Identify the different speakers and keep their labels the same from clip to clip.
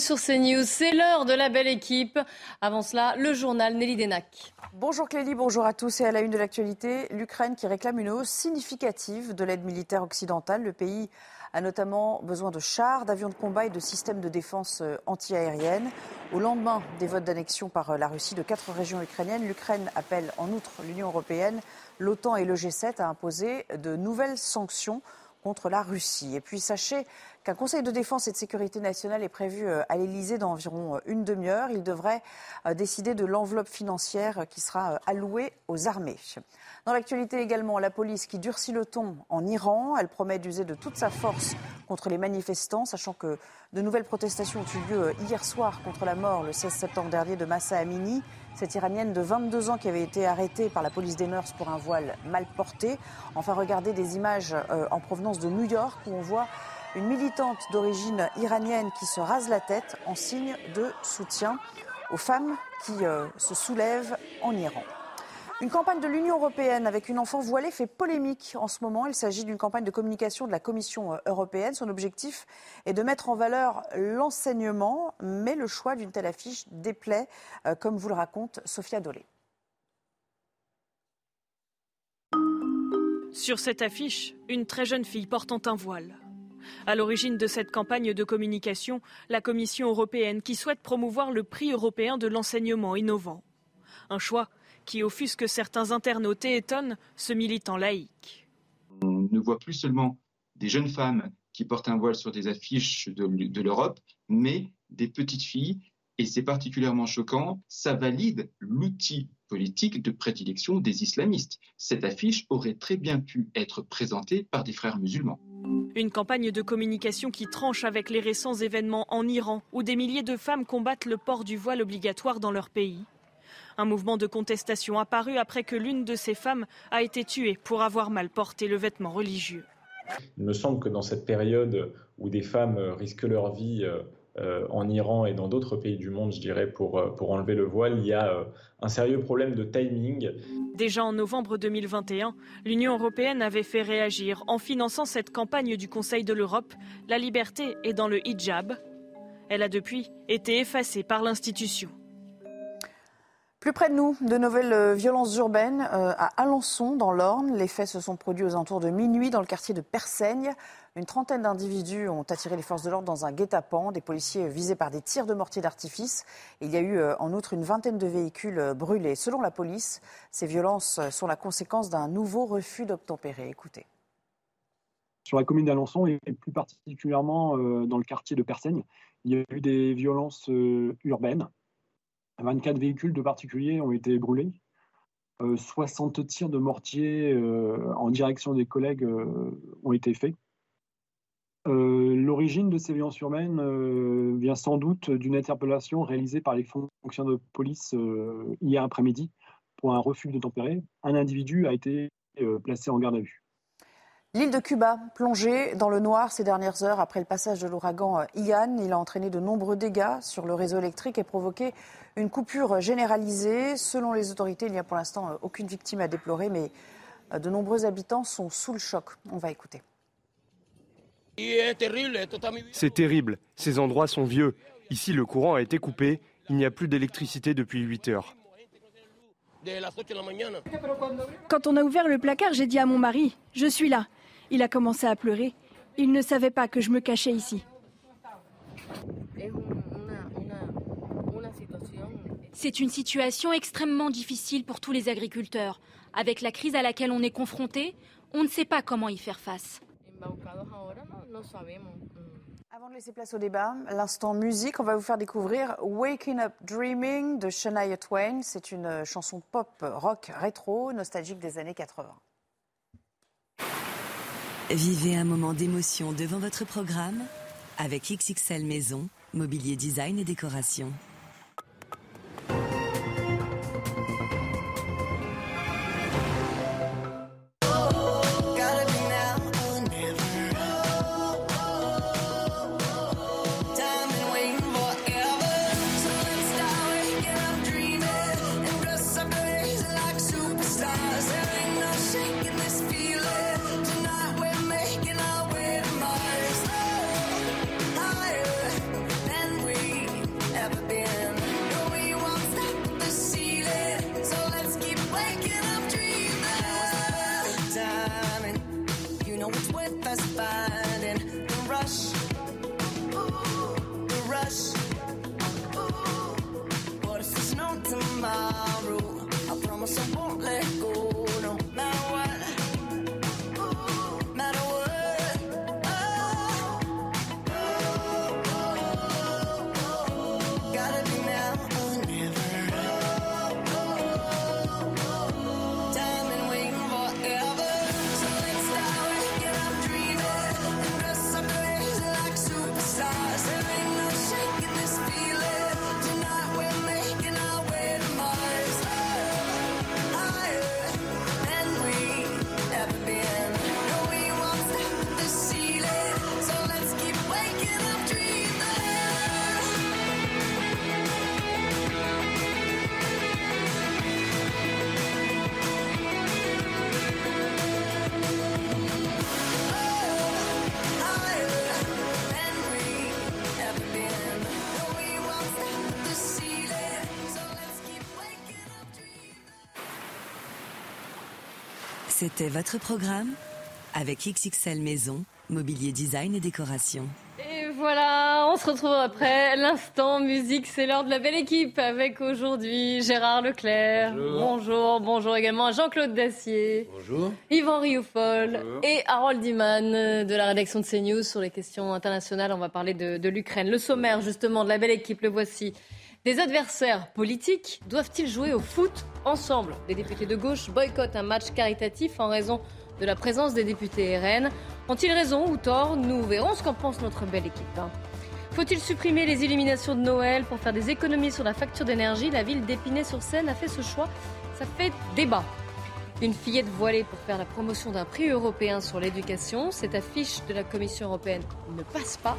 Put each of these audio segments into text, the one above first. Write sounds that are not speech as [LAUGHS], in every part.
Speaker 1: Sur CNews, c'est l'heure de la belle équipe. Avant cela, le journal Nelly Denac.
Speaker 2: Bonjour Clélie, bonjour à tous et à la une de l'actualité, l'Ukraine qui réclame une hausse significative de l'aide militaire occidentale. Le pays a notamment besoin de chars, d'avions de combat et de systèmes de défense euh, antiaérienne. Au lendemain des votes d'annexion par euh, la Russie de quatre régions ukrainiennes, l'Ukraine appelle en outre l'Union européenne, l'OTAN et le G7 à imposer de nouvelles sanctions contre la Russie. Et puis sachez qu'un Conseil de défense et de sécurité nationale est prévu euh, à l'Elysée dans environ euh, une demi-heure. Il devrait euh, décider de l'enveloppe financière qui sera allouée aux armées. Dans l'actualité également, la police qui durcit le ton en Iran. Elle promet d'user de toute sa force contre les manifestants, sachant que de nouvelles protestations ont eu lieu hier soir contre la mort le 16 septembre dernier de Massa Amini, cette Iranienne de 22 ans qui avait été arrêtée par la police des mœurs pour un voile mal porté. Enfin, regardez des images en provenance de New York où on voit une militante d'origine iranienne qui se rase la tête en signe de soutien aux femmes qui euh, se soulèvent en Iran. Une campagne de l'Union européenne avec une enfant voilée fait polémique en ce moment. Il s'agit d'une campagne de communication de la Commission euh, européenne. Son objectif est de mettre en valeur l'enseignement, mais le choix d'une telle affiche déplaît, euh, comme vous le raconte Sophia Dolé.
Speaker 3: Sur cette affiche, une très jeune fille portant un voile. À l'origine de cette campagne de communication, la Commission européenne qui souhaite promouvoir le prix européen de l'enseignement innovant. Un choix qui offusque certains internautes et étonne ce militant laïque.
Speaker 4: On ne voit plus seulement des jeunes femmes qui portent un voile sur des affiches de, de l'Europe, mais des petites filles, et c'est particulièrement choquant, ça valide l'outil politique de prédilection des islamistes. Cette affiche aurait très bien pu être présentée par des frères musulmans.
Speaker 3: Une campagne de communication qui tranche avec les récents événements en Iran, où des milliers de femmes combattent le port du voile obligatoire dans leur pays. Un mouvement de contestation apparu après que l'une de ces femmes a été tuée pour avoir mal porté le vêtement religieux.
Speaker 5: Il me semble que dans cette période où des femmes risquent leur vie euh, en Iran et dans d'autres pays du monde, je dirais, pour, euh, enlever le voile, il y a euh, un sérieux problème de timing.
Speaker 3: Déjà en novembre 2021, l'Union européenne avait fait réagir en finançant cette campagne du Conseil de l'Europe, La liberté est dans le hijab. Elle a depuis été effacée par l'institution.
Speaker 2: Plus près de nous, de nouvelles violences urbaines à Alençon, dans l'Orne. Les faits se sont produits aux alentours de minuit dans le quartier de Persaigne. Une trentaine d'individus ont attiré les forces de l'ordre dans un guet-apens, des policiers visés par des tirs de mortier d'artifice. Il y a eu euh, en outre une vingtaine de véhicules euh, brûlés. Selon la police, ces violences euh, sont la conséquence d'un nouveau refus d'obtempérer. Écoutez.
Speaker 6: Sur la commune d'Alençon et plus particulièrement dans le quartier de Persaigne, il y a eu des violences urbaines. 24 véhicules de particuliers ont été brûlés. 60 tirs de mortier en direction des collègues ont été faits. Euh, l'origine de ces violences urbaines euh, vient sans doute d'une interpellation réalisée par les fonctionnaires de police euh, hier après-midi pour un refus de tempérer. Un individu a été placé en garde à vue.
Speaker 2: L'île de Cuba, plongée dans le noir ces dernières heures après le passage de l'ouragan Ian, il a entraîné de nombreux dégâts sur le réseau électrique et provoqué une coupure généralisée. Selon les autorités, il n'y a pour l'instant aucune victime à déplorer, mais de nombreux habitants sont sous le choc. On va écouter.
Speaker 7: C'est terrible, ces endroits sont vieux. Ici, le courant a été coupé, il n'y a plus d'électricité depuis 8 heures.
Speaker 8: Quand on a ouvert le placard, j'ai dit à mon mari, je suis là. Il a commencé à pleurer. Il ne savait pas que je me cachais ici.
Speaker 9: C'est une situation extrêmement difficile pour tous les agriculteurs. Avec la crise à laquelle on est confronté, on ne sait pas comment y faire face.
Speaker 2: Avant de laisser place au débat, l'instant musique, on va vous faire découvrir Waking Up Dreaming de Shania Twain. C'est une chanson pop rock rétro, nostalgique des années 80.
Speaker 10: Vivez un moment d'émotion devant votre programme avec XXL Maison, mobilier design et décoration. C'était votre programme avec XXL Maison, mobilier design et décoration.
Speaker 1: Et voilà, on se retrouve après l'instant musique. C'est l'heure de la belle équipe avec aujourd'hui Gérard Leclerc. Bonjour. Bonjour, également Jean-Claude Dacier.
Speaker 11: Bonjour.
Speaker 1: Yvan Rioufol et Harold Iman de la rédaction de CNews sur les questions internationales. On va parler de, de l'Ukraine. Le sommaire, justement, de la belle équipe, le voici. Des adversaires politiques doivent-ils jouer au foot ensemble? Les députés de gauche boycottent un match caritatif en raison de la présence des députés RN. Ont-ils raison ou tort? Nous verrons ce qu'en pense notre belle équipe. Hein. Faut-il supprimer les illuminations de Noël pour faire des économies sur la facture d'énergie? La ville d'Épinay-sur-Seine a fait ce choix. Ça fait débat. Une fillette voilée pour faire la promotion d'un prix européen sur l'éducation. Cette affiche de la Commission européenne ne passe pas.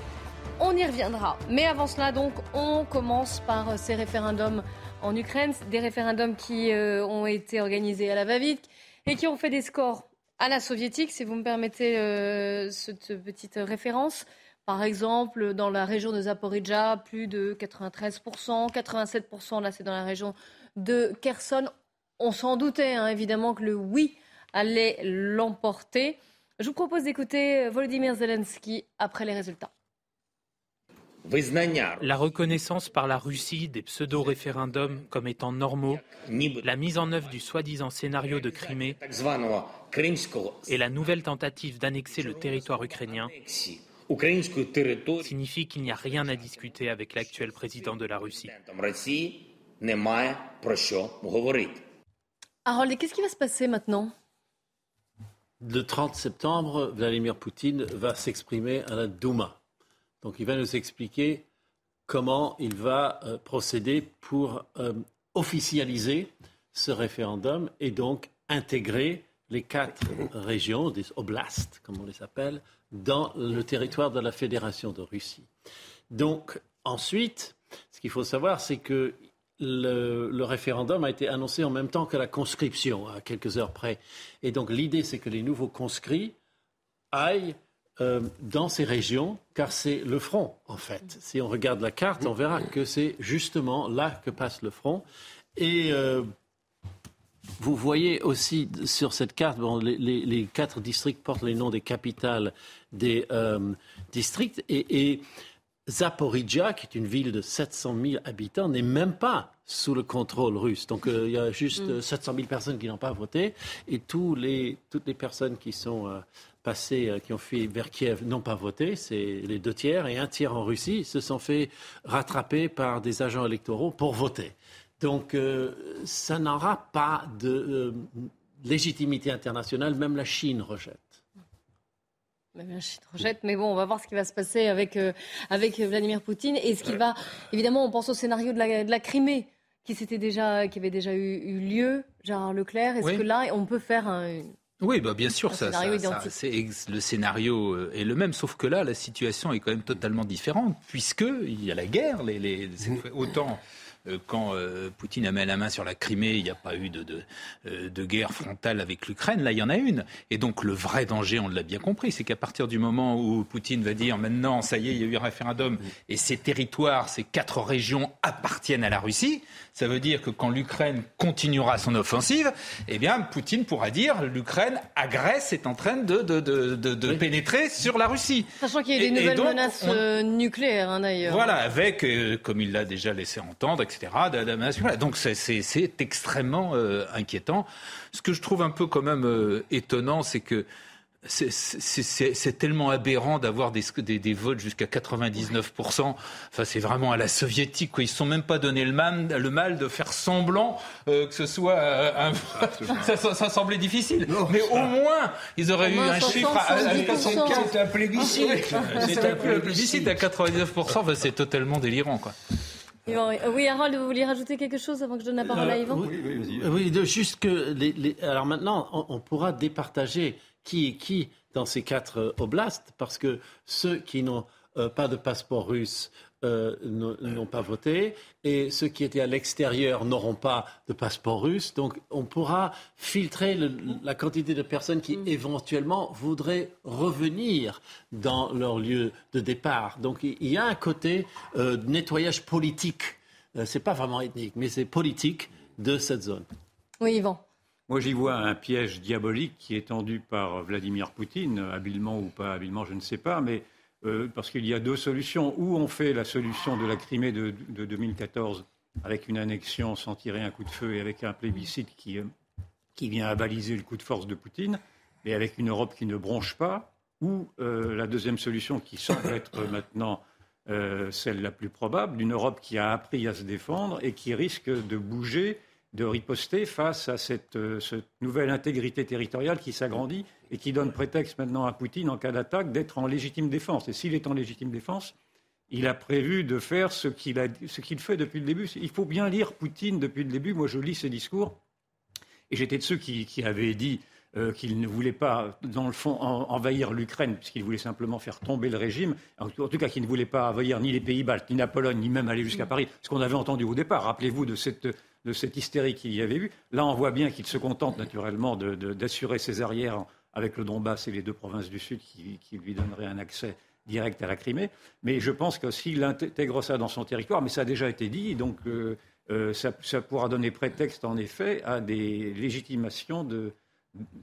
Speaker 1: On y reviendra. Mais avant cela, donc, on commence par ces référendums en Ukraine, des référendums qui euh, ont été organisés à la va-vite et qui ont fait des scores à la soviétique, si vous me permettez euh, cette petite référence. Par exemple, dans la région de Zaporizhia, plus de 93%, 87%, là c'est dans la région de Kherson. On s'en doutait, hein, évidemment, que le oui allait l'emporter. Je vous propose d'écouter Volodymyr Zelensky après les résultats.
Speaker 12: La reconnaissance par la Russie des pseudo-référendums comme étant normaux, la mise en œuvre du soi-disant scénario de Crimée et la nouvelle tentative d'annexer le territoire ukrainien signifie qu'il n'y a rien à discuter avec l'actuel président de la Russie.
Speaker 1: Harold, qu'est-ce qui va se passer maintenant?
Speaker 11: Le 30 septembre, Vladimir Poutine va s'exprimer à la Douma. Donc il va nous expliquer comment il va euh, procéder pour euh, officialiser ce référendum et donc intégrer les quatre régions, des oblasts, comme on les appelle, dans le territoire de la Fédération de Russie. Donc ensuite, ce qu'il faut savoir, c'est que le, le, référendum a été annoncé en même temps que la conscription, à quelques heures près. Et donc l'idée, c'est que les nouveaux conscrits aillent euh, dans ces régions, car c'est le front, en fait. Si on regarde la carte, on verra que c'est justement là que passe le front. Et euh, vous voyez aussi sur cette carte, bon, les, les, les, quatre districts portent les noms des capitales des euh, districts. Et, et Zaporizhia, qui est une ville de 700 000 habitants, n'est même pas sous le contrôle russe. Donc euh, il y a juste mm. 700 000 personnes qui n'ont pas voté et tous les, toutes les personnes qui sont passés, euh, qui ont fui vers Kiev, n'ont pas voté. C'est les deux tiers et un tiers en Russie se sont fait rattraper par des agents électoraux pour voter. Donc euh, ça n'aura pas de euh, légitimité internationale, même la Chine rejette.
Speaker 1: Mais bon, on va voir ce qui va se passer avec, euh, avec Vladimir Poutine. Et ce qui va, évidemment, on pense au scénario de la, de la Crimée qui, déjà, qui avait déjà eu, lieu, Gérard Leclerc. Est-ce que là, on peut faire un,
Speaker 13: oui, bah bien sûr, ça, le scénario euh, est le même, sauf que là, la situation est quand même totalement différente, puisqu'il y a la guerre. Les, les, [LAUGHS] autant euh, quand euh, Poutine a mis la main sur la Crimée, il n'y a pas eu de, euh, de, guerre frontale avec l'Ukraine. Là, il y en a une. Et donc, le vrai danger, on l'a bien compris, c'est qu'à partir du moment où Poutine va dire maintenant, ça y est, il y a eu un référendum et ces territoires, ces quatre régions appartiennent à la Russie, ça veut dire que quand l'Ukraine continuera son offensive, eh bien, Poutine pourra dire l'Ukraine agresse est en train de, de, de, pénétrer sur la Russie.
Speaker 1: Sachant qu'il y a des nouvelles menaces nucléaires, hein, d'ailleurs.
Speaker 13: Voilà, avec, comme il l'a déjà laissé entendre, etc donc c'est extrêmement euh, inquiétant. Ce que je trouve un peu quand même euh, étonnant, c'est que c'est tellement aberrant d'avoir des, des, votes jusqu'à 99%. Enfin, c'est vraiment à la soviétique. Quoi. Ils ne se sont même pas donné le mal, le mal de faire semblant euh, que ce soit un... ça, ça, semblait difficile. Mais au moins, ils auraient eu un chiffre à, à
Speaker 14: C'est un plébiscite.
Speaker 13: C'est un plébiscite à 99%. c'est totalement délirant. Quoi.
Speaker 1: Oui, Harold, vous vouliez rajouter quelque chose avant que je donne la parole à Yvan?
Speaker 11: Oui, oui, oui, oui juste que. Les, alors maintenant, on, pourra départager qui est qui dans ces quatre euh, oblasts, parce que ceux qui n'ont euh, pas de passeport russe euh, n'ont pas voté et ceux qui étaient à l'extérieur n'auront pas de passeport russe. Donc on pourra filtrer la quantité de personnes qui mm. éventuellement voudraient revenir dans leur lieu de départ. Donc il y a un côté euh, de nettoyage politique. Euh, Ce n'est pas vraiment ethnique, mais c'est politique de cette zone.
Speaker 1: Oui, Yvan.
Speaker 15: Moi, j'y vois un piège diabolique qui est tendu par Vladimir Poutine, habilement ou pas habilement, je ne sais pas, mais euh, parce qu'il y a deux solutions. Ou on fait la solution de la Crimée de, 2014 avec une annexion sans tirer un coup de feu et avec un plébiscite qui, euh, qui vient avaliser le coup de force de Poutine, et avec une Europe qui ne bronche pas, ou euh, la deuxième solution qui semble être maintenant celle la plus probable, d'une Europe qui a appris à se défendre et qui risque de bouger de riposter face à cette, cette nouvelle intégrité territoriale qui s'agrandit et qui donne prétexte maintenant à Poutine, en cas d'attaque, d'être en légitime défense. Et s'il est en légitime défense, il a prévu de faire ce qu'il, fait depuis le début. Il faut bien lire Poutine depuis le début. Moi, je lis ses discours. Et j'étais de ceux qui, avaient dit euh, qu'il ne voulait pas, dans le fond, envahir l'Ukraine, puisqu'il voulait simplement faire tomber le régime. En tout cas, qu'il ne voulait pas envahir ni les Pays-Baltes, ni la Pologne, ni même aller jusqu'à Paris. Ce qu'on avait entendu au départ. Rappelez-vous de cette, de cette hystérie qu'il y avait eu. Là, on voit bien qu'il se contente naturellement d'assurer ses arrières avec le Donbass et les deux provinces du Sud qui, lui donneraient un accès direct à la Crimée. Mais je pense que s'il intègre ça dans son territoire, mais ça a déjà été dit, donc euh, euh, ça, pourra donner prétexte en effet à des légitimations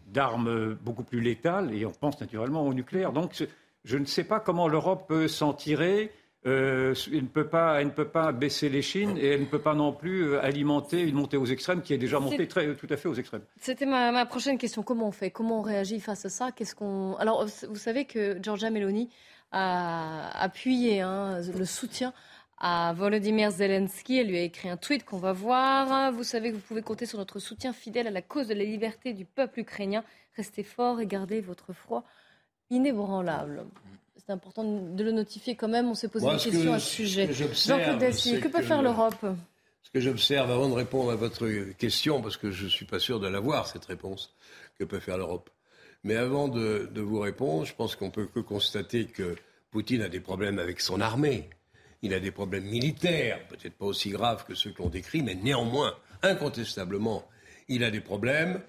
Speaker 15: d'armes beaucoup plus létales, et on pense naturellement au nucléaire. Donc je ne sais pas comment l'Europe peut s'en tirer euh, elle, ne peut pas, elle ne peut pas baisser les chines et elle ne peut pas non plus euh, alimenter une montée aux extrêmes qui est déjà montée très, tout à fait aux extrêmes.
Speaker 1: C'était ma, prochaine question. Comment on fait? Comment on réagit face à ça? Qu'est-ce qu'on Alors, vous savez que Giorgia Meloni a appuyé hein, le soutien à Volodymyr Zelensky. Elle lui a écrit un tweet qu'on va voir. Vous savez que vous pouvez compter sur notre soutien fidèle à la cause de la liberté du peuple ukrainien. Restez fort et gardez votre froid inébranlable c'est important de le notifier quand même. On s'est posé une question à ce sujet. Jean-Claude Dacier, que peut faire l'Europe?
Speaker 14: Ce que j'observe avant de répondre à votre question, parce que je ne suis pas sûr de l'avoir, cette réponse, que peut faire l'Europe. Mais avant de, vous répondre, je pense qu'on peut que constater que Poutine a des problèmes avec son armée. Il a des problèmes militaires, peut-être pas aussi graves que ceux que l'on décrit, mais néanmoins, incontestablement, il a des problèmes.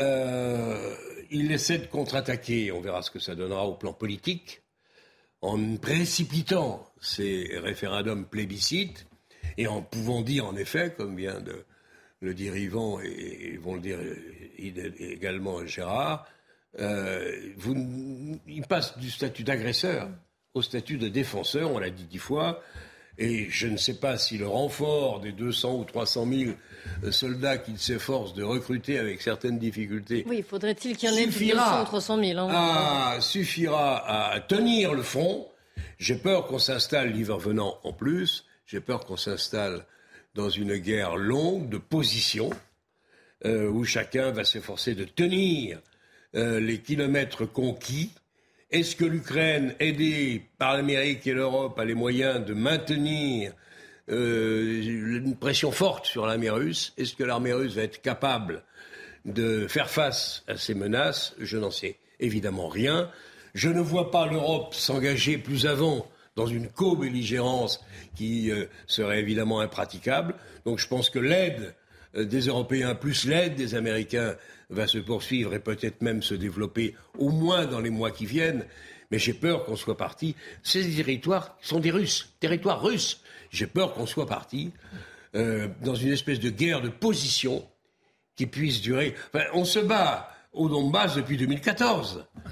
Speaker 14: Euh, il essaie de contre-attaquer, on verra ce que ça donnera au plan politique en précipitant ces référendums plébiscites et en pouvant dire en effet, comme vient de le dire Yvan et, vont le dire également Gérard, euh, il passe du statut d'agresseur au statut de défenseur, on l'a dit dix fois, et je ne sais pas si le renfort des 200 ou 300 000 soldats qu'il s'efforce de recruter avec certaines difficultés.
Speaker 1: Oui, faudrait-il qu'il y en ait 200 ou 300 000
Speaker 14: hein. Suffira à tenir le front. J'ai peur qu'on s'installe, l'hiver venant en plus, j'ai peur qu'on s'installe dans une guerre longue de position, euh, où chacun va s'efforcer de tenir euh, les kilomètres conquis Est-ce que l'Ukraine, aidée par l'Amérique et l'Europe, a les moyens de maintenir euh, une pression forte sur l'armée russe? Est-ce que l'armée russe va être capable de faire face à ces menaces? Je n'en sais évidemment rien. Je ne vois pas l'Europe s'engager plus avant dans une co-belligérance qui euh, serait évidemment impraticable. Donc je pense que l'aide des Européens plus l'aide des Américains va se poursuivre et peut-être même se développer au moins dans les mois qui viennent. Mais j'ai peur qu'on soit parti. Ces territoires sont des Russes, territoires russes. J'ai peur qu'on soit parti euh, dans une espèce de guerre de position qui puisse durer. Enfin, on se bat au Donbass depuis 2014. Ah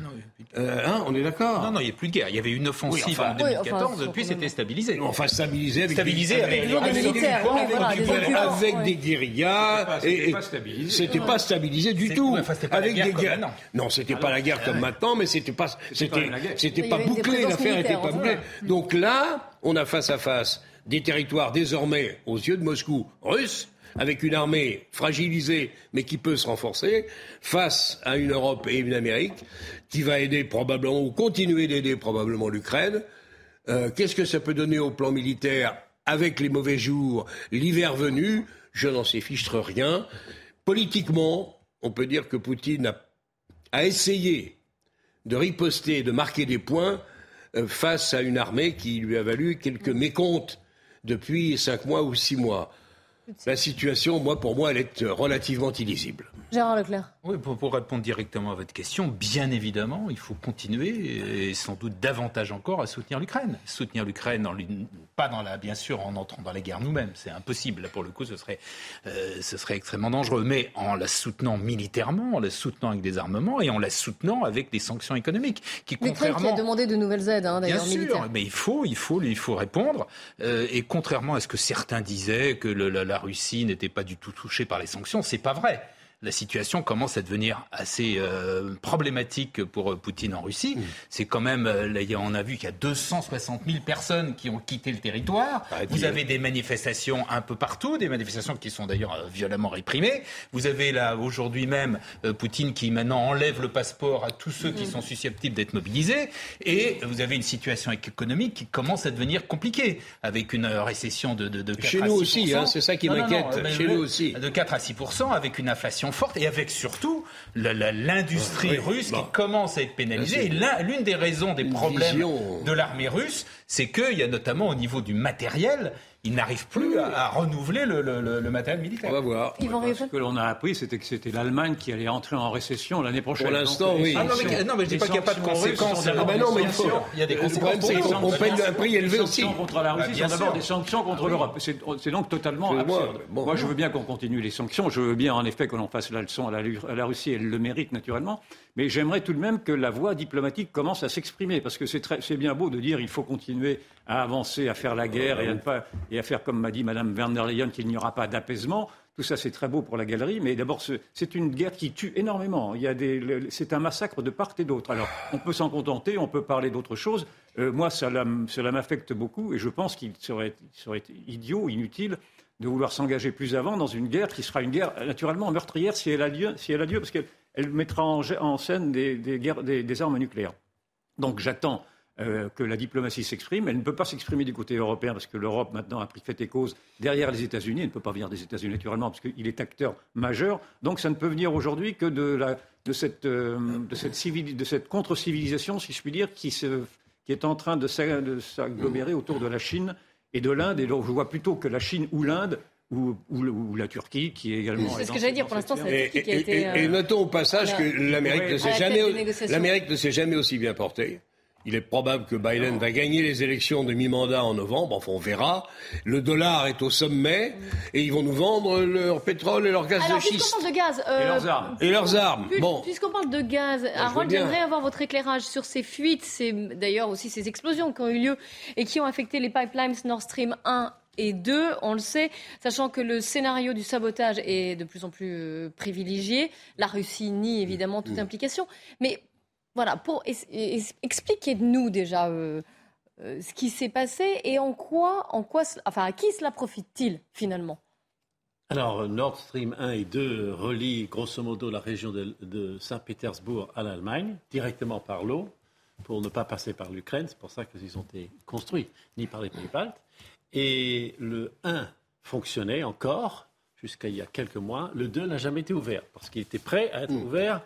Speaker 14: euh, hein, on est d'accord
Speaker 13: Non, non, il n'y a plus de guerre. Il y avait une offensive en 2014, depuis c'était stabilisé.
Speaker 14: Enfin, stabilisé avec
Speaker 13: stabilisé
Speaker 14: des,
Speaker 13: avec,
Speaker 14: avec, avec, des guérillas. C'était pas stabilisé du tout. avec des guerres. Non, c'était pas la guerre comme maintenant, mais c'était pas, c'était pas bouclé. L'affaire n'était pas bouclée. Donc là, on a face à face des territoires désormais, aux yeux de Moscou, russes avec une armée fragilisée mais qui peut se renforcer, face à une Europe et une Amérique qui va aider probablement ou continuer d'aider probablement l'Ukraine. Euh, qu'est-ce que ça peut donner au plan militaire avec les mauvais jours, l'hiver venu? Je n'en sais fichtre rien. Politiquement, on peut dire que Poutine a, essayé de riposter, de marquer des points euh, face à une armée qui lui a valu quelques mécomptes depuis cinq mois ou six mois. La situation, moi, pour moi, elle est relativement illisible.
Speaker 1: Gérard Leclerc.
Speaker 13: Oui, pour, répondre directement à votre question, bien évidemment, il faut continuer et sans doute davantage encore à soutenir l'Ukraine. Soutenir l'Ukraine, pas dans la, bien sûr, en entrant dans la guerre nous-mêmes, c'est impossible. Là, pour le coup, ce serait, euh, ce serait extrêmement dangereux. Mais en la soutenant militairement, en la soutenant avec des armements et en la soutenant avec des sanctions économiques, qui
Speaker 1: contrairement, qui a demandé de nouvelles aides, hein, d'ailleurs militaires.
Speaker 13: mais il faut, il faut, il faut répondre. Euh, et contrairement à ce que certains disaient que le, la, la Russie n'était pas du tout touchée par les sanctions, c'est pas vrai la situation commence à devenir assez euh, problématique pour euh, Poutine en Russie. Mmh. C'est quand même, euh, là, on a vu qu'il y a 260 000 personnes qui ont quitté le territoire. Ah, Vous avez des manifestations un peu partout, des manifestations qui sont d'ailleurs violemment réprimées. Vous avez là aujourd'hui même Poutine qui maintenant enlève le passeport à tous ceux qui mmh. sont susceptibles d'être mobilisés. Et vous avez une situation économique qui commence à devenir compliquée avec une récession de, de, de 4
Speaker 14: Chez nous aussi, hein, c'est ça qui m'inquiète. Chez nous aussi.
Speaker 13: De 4 à 6 avec une inflation forte et avec surtout l'industrie russe qui commence à être pénalisée. Et l'une des raisons des problèmes de l'armée russe, c'est qu'il y a notamment au niveau du matériel, il n'arrive plus à, renouveler le, le, matériel militaire.
Speaker 14: On va voir.
Speaker 15: ce que l'on a appris, c'était que c'était l'Allemagne qui allait entrer en récession l'année prochaine.
Speaker 14: Pour l'instant, oui.
Speaker 13: Ah non, mais, non, mais je dis pas qu'il n'y a pas de conséquences.
Speaker 14: Ah bah non, mais il faut.
Speaker 13: Il y a des conséquences.
Speaker 14: Le problème, c'est qu'on paye un prix élevé aussi.
Speaker 15: Les sanctions contre la Russie sont d'abord des sanctions contre l'Europe. C'est donc totalement absurde. Moi, je veux bien qu'on continue les sanctions. Je veux bien, en effet, que l'on fasse la leçon à la Russie. Elle le mérite, naturellement. Mais j'aimerais tout de même que la voie diplomatique commence à s'exprimer, parce que c'est bien beau de dire il faut continuer à avancer, à faire la guerre et à, ne pas, et à faire, comme m'a dit Mme Van der Leyen, qu'il n'y aura pas d'apaisement. Tout ça, c'est très beau pour la galerie, mais d'abord, c'est une guerre qui tue énormément. C'est un massacre de part et d'autre. Alors, on peut s'en contenter, on peut parler d'autre chose. Euh, moi, cela, m'affecte beaucoup, et je pense qu'il serait, serait idiot, inutile, de vouloir s'engager plus avant dans une guerre qui sera une guerre naturellement meurtrière si elle a lieu, si elle a lieu parce qu'elle elle mettra en, scène des, armes nucléaires. Donc j'attends euh, que la diplomatie s'exprime. Elle ne peut pas s'exprimer du côté européen parce que l'Europe maintenant a pris fait et cause derrière les États-Unis. Elle ne peut pas venir des États-Unis naturellement parce qu'il est acteur majeur. Donc ça ne peut venir aujourd'hui que de, euh, cette contre-civilisation, si je puis dire, qui, est en train de s'agglomérer autour de la Chine et de l'Inde. Et donc je vois plutôt que la Chine ou l'Inde ou, la Turquie, qui est également.
Speaker 1: C'est ce que j'allais dire. Pour l'instant, c'est la Turquie qui a été.
Speaker 14: Et, notons au passage que l'Amérique ne s'est jamais, l'Amérique ne s'est jamais aussi bien portée. Il est probable que Biden va gagner les élections de mi-mandat en novembre. Enfin, on verra. Le dollar est au sommet et ils vont nous vendre leur pétrole et leur gaz
Speaker 1: Alors,
Speaker 14: de schiste.
Speaker 1: Puisqu'on parle de gaz.
Speaker 14: Euh, et leurs armes. Et leurs armes. bon.
Speaker 1: Puisqu'on parle de gaz, bah, Harold, j'aimerais avoir votre éclairage sur ces fuites, ces, d'ailleurs aussi ces explosions qui ont eu lieu et qui ont affecté les pipelines Nord Stream 1 et deux, on le sait, sachant que le scénario du sabotage est de plus en plus euh, privilégié. La Russie nie évidemment toute mm. implication. Mais voilà, pour expliquez-nous déjà euh, euh, ce qui s'est passé et en quoi, en quoi, enfin, à qui cela profite-t-il finalement?
Speaker 11: Alors, Nord Stream 1 et 2 relient grosso modo la région de, de Saint-Pétersbourg à l'Allemagne, directement par l'eau. pour ne pas passer par l'Ukraine. C'est pour ça qu'ils ont été construits, ni par les pays baltes. Et le 1 fonctionnait encore jusqu'à il y a quelques mois. Le 2 n'a jamais été ouvert parce qu'il était prêt à être mm. ouvert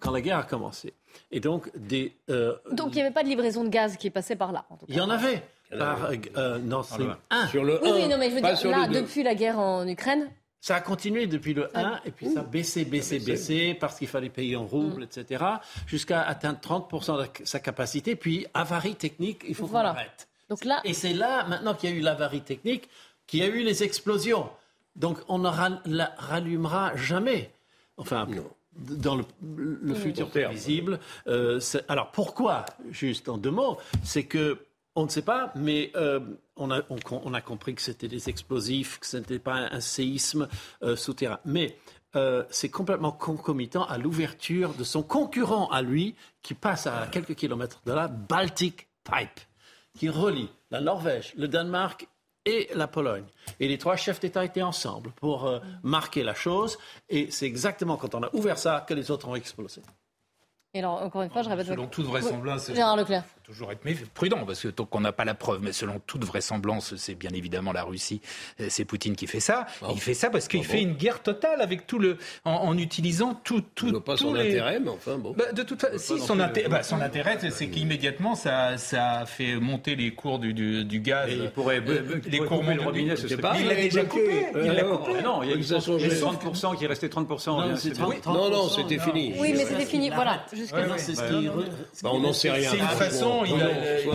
Speaker 11: quand la guerre a commencé. Et donc, des,
Speaker 1: euh, donc il n'y avait pas de livraison de gaz qui passait par là.
Speaker 11: Il y en avait. Par euh, Nord Stream 1.
Speaker 1: Sur le 1. Oui, non, mais je veux dire, là, depuis la guerre en Ukraine,
Speaker 11: ça a continué depuis le 1 et puis ça a baissé, baissé, baissé parce qu'il fallait payer en roubles, mm. etc. jusqu'à atteindre 30% de sa capacité. Puis avarie technique, il faut qu'on arrête. Donc là... Et c'est là, maintenant qu'il y a eu l'avarie technique, qu'il y a eu les explosions. Donc on ne rallumera jamais. Enfin, dans le, futur prévisible. Euh, alors pourquoi, juste en deux mots, c'est que on ne sait pas, mais euh, on, a, on, a, compris que c'était des explosifs, que ce n'était pas un, séisme euh, souterrain. Mais c'est complètement concomitant à l'ouverture de son concurrent à lui, qui passe à quelques kilomètres de là, Baltic Pipe, qui relie la Norvège, le Danemark et la Pologne. Et les trois chefs d'État étaient ensemble pour euh, marquer la chose. Et c'est exactement quand on a ouvert ça que les autres ont explosé.
Speaker 1: Et alors, encore une fois, je répète.
Speaker 13: Selon toute vraisemblance.
Speaker 1: Gérard Leclerc
Speaker 13: toujours être prudent, parce que tant qu'on n'a pas la preuve, mais selon toute vraisemblance, c'est bien évidemment la Russie, euh, c'est Poutine qui fait ça. Il fait ça parce qu'il fait une guerre totale avec tout le, en, utilisant tout, tout.
Speaker 14: pas son intérêt, mais enfin bon.
Speaker 13: Bah, de toute façon, si son, intérêt, bah, son intérêt, c'est qu'immédiatement ça, ça fait monter les cours du, du, gaz. Et
Speaker 15: il pourrait, euh, les cours
Speaker 13: le robinet, ce serait pas. Il l'a déjà coupé.
Speaker 15: Il l'a coupé. Non, il y a eu 30% qui restait 30%.
Speaker 14: Non, non, c'était fini.
Speaker 1: Oui, mais c'était fini. Voilà.
Speaker 14: Bah, on n'en sait rien.
Speaker 13: C'est une façon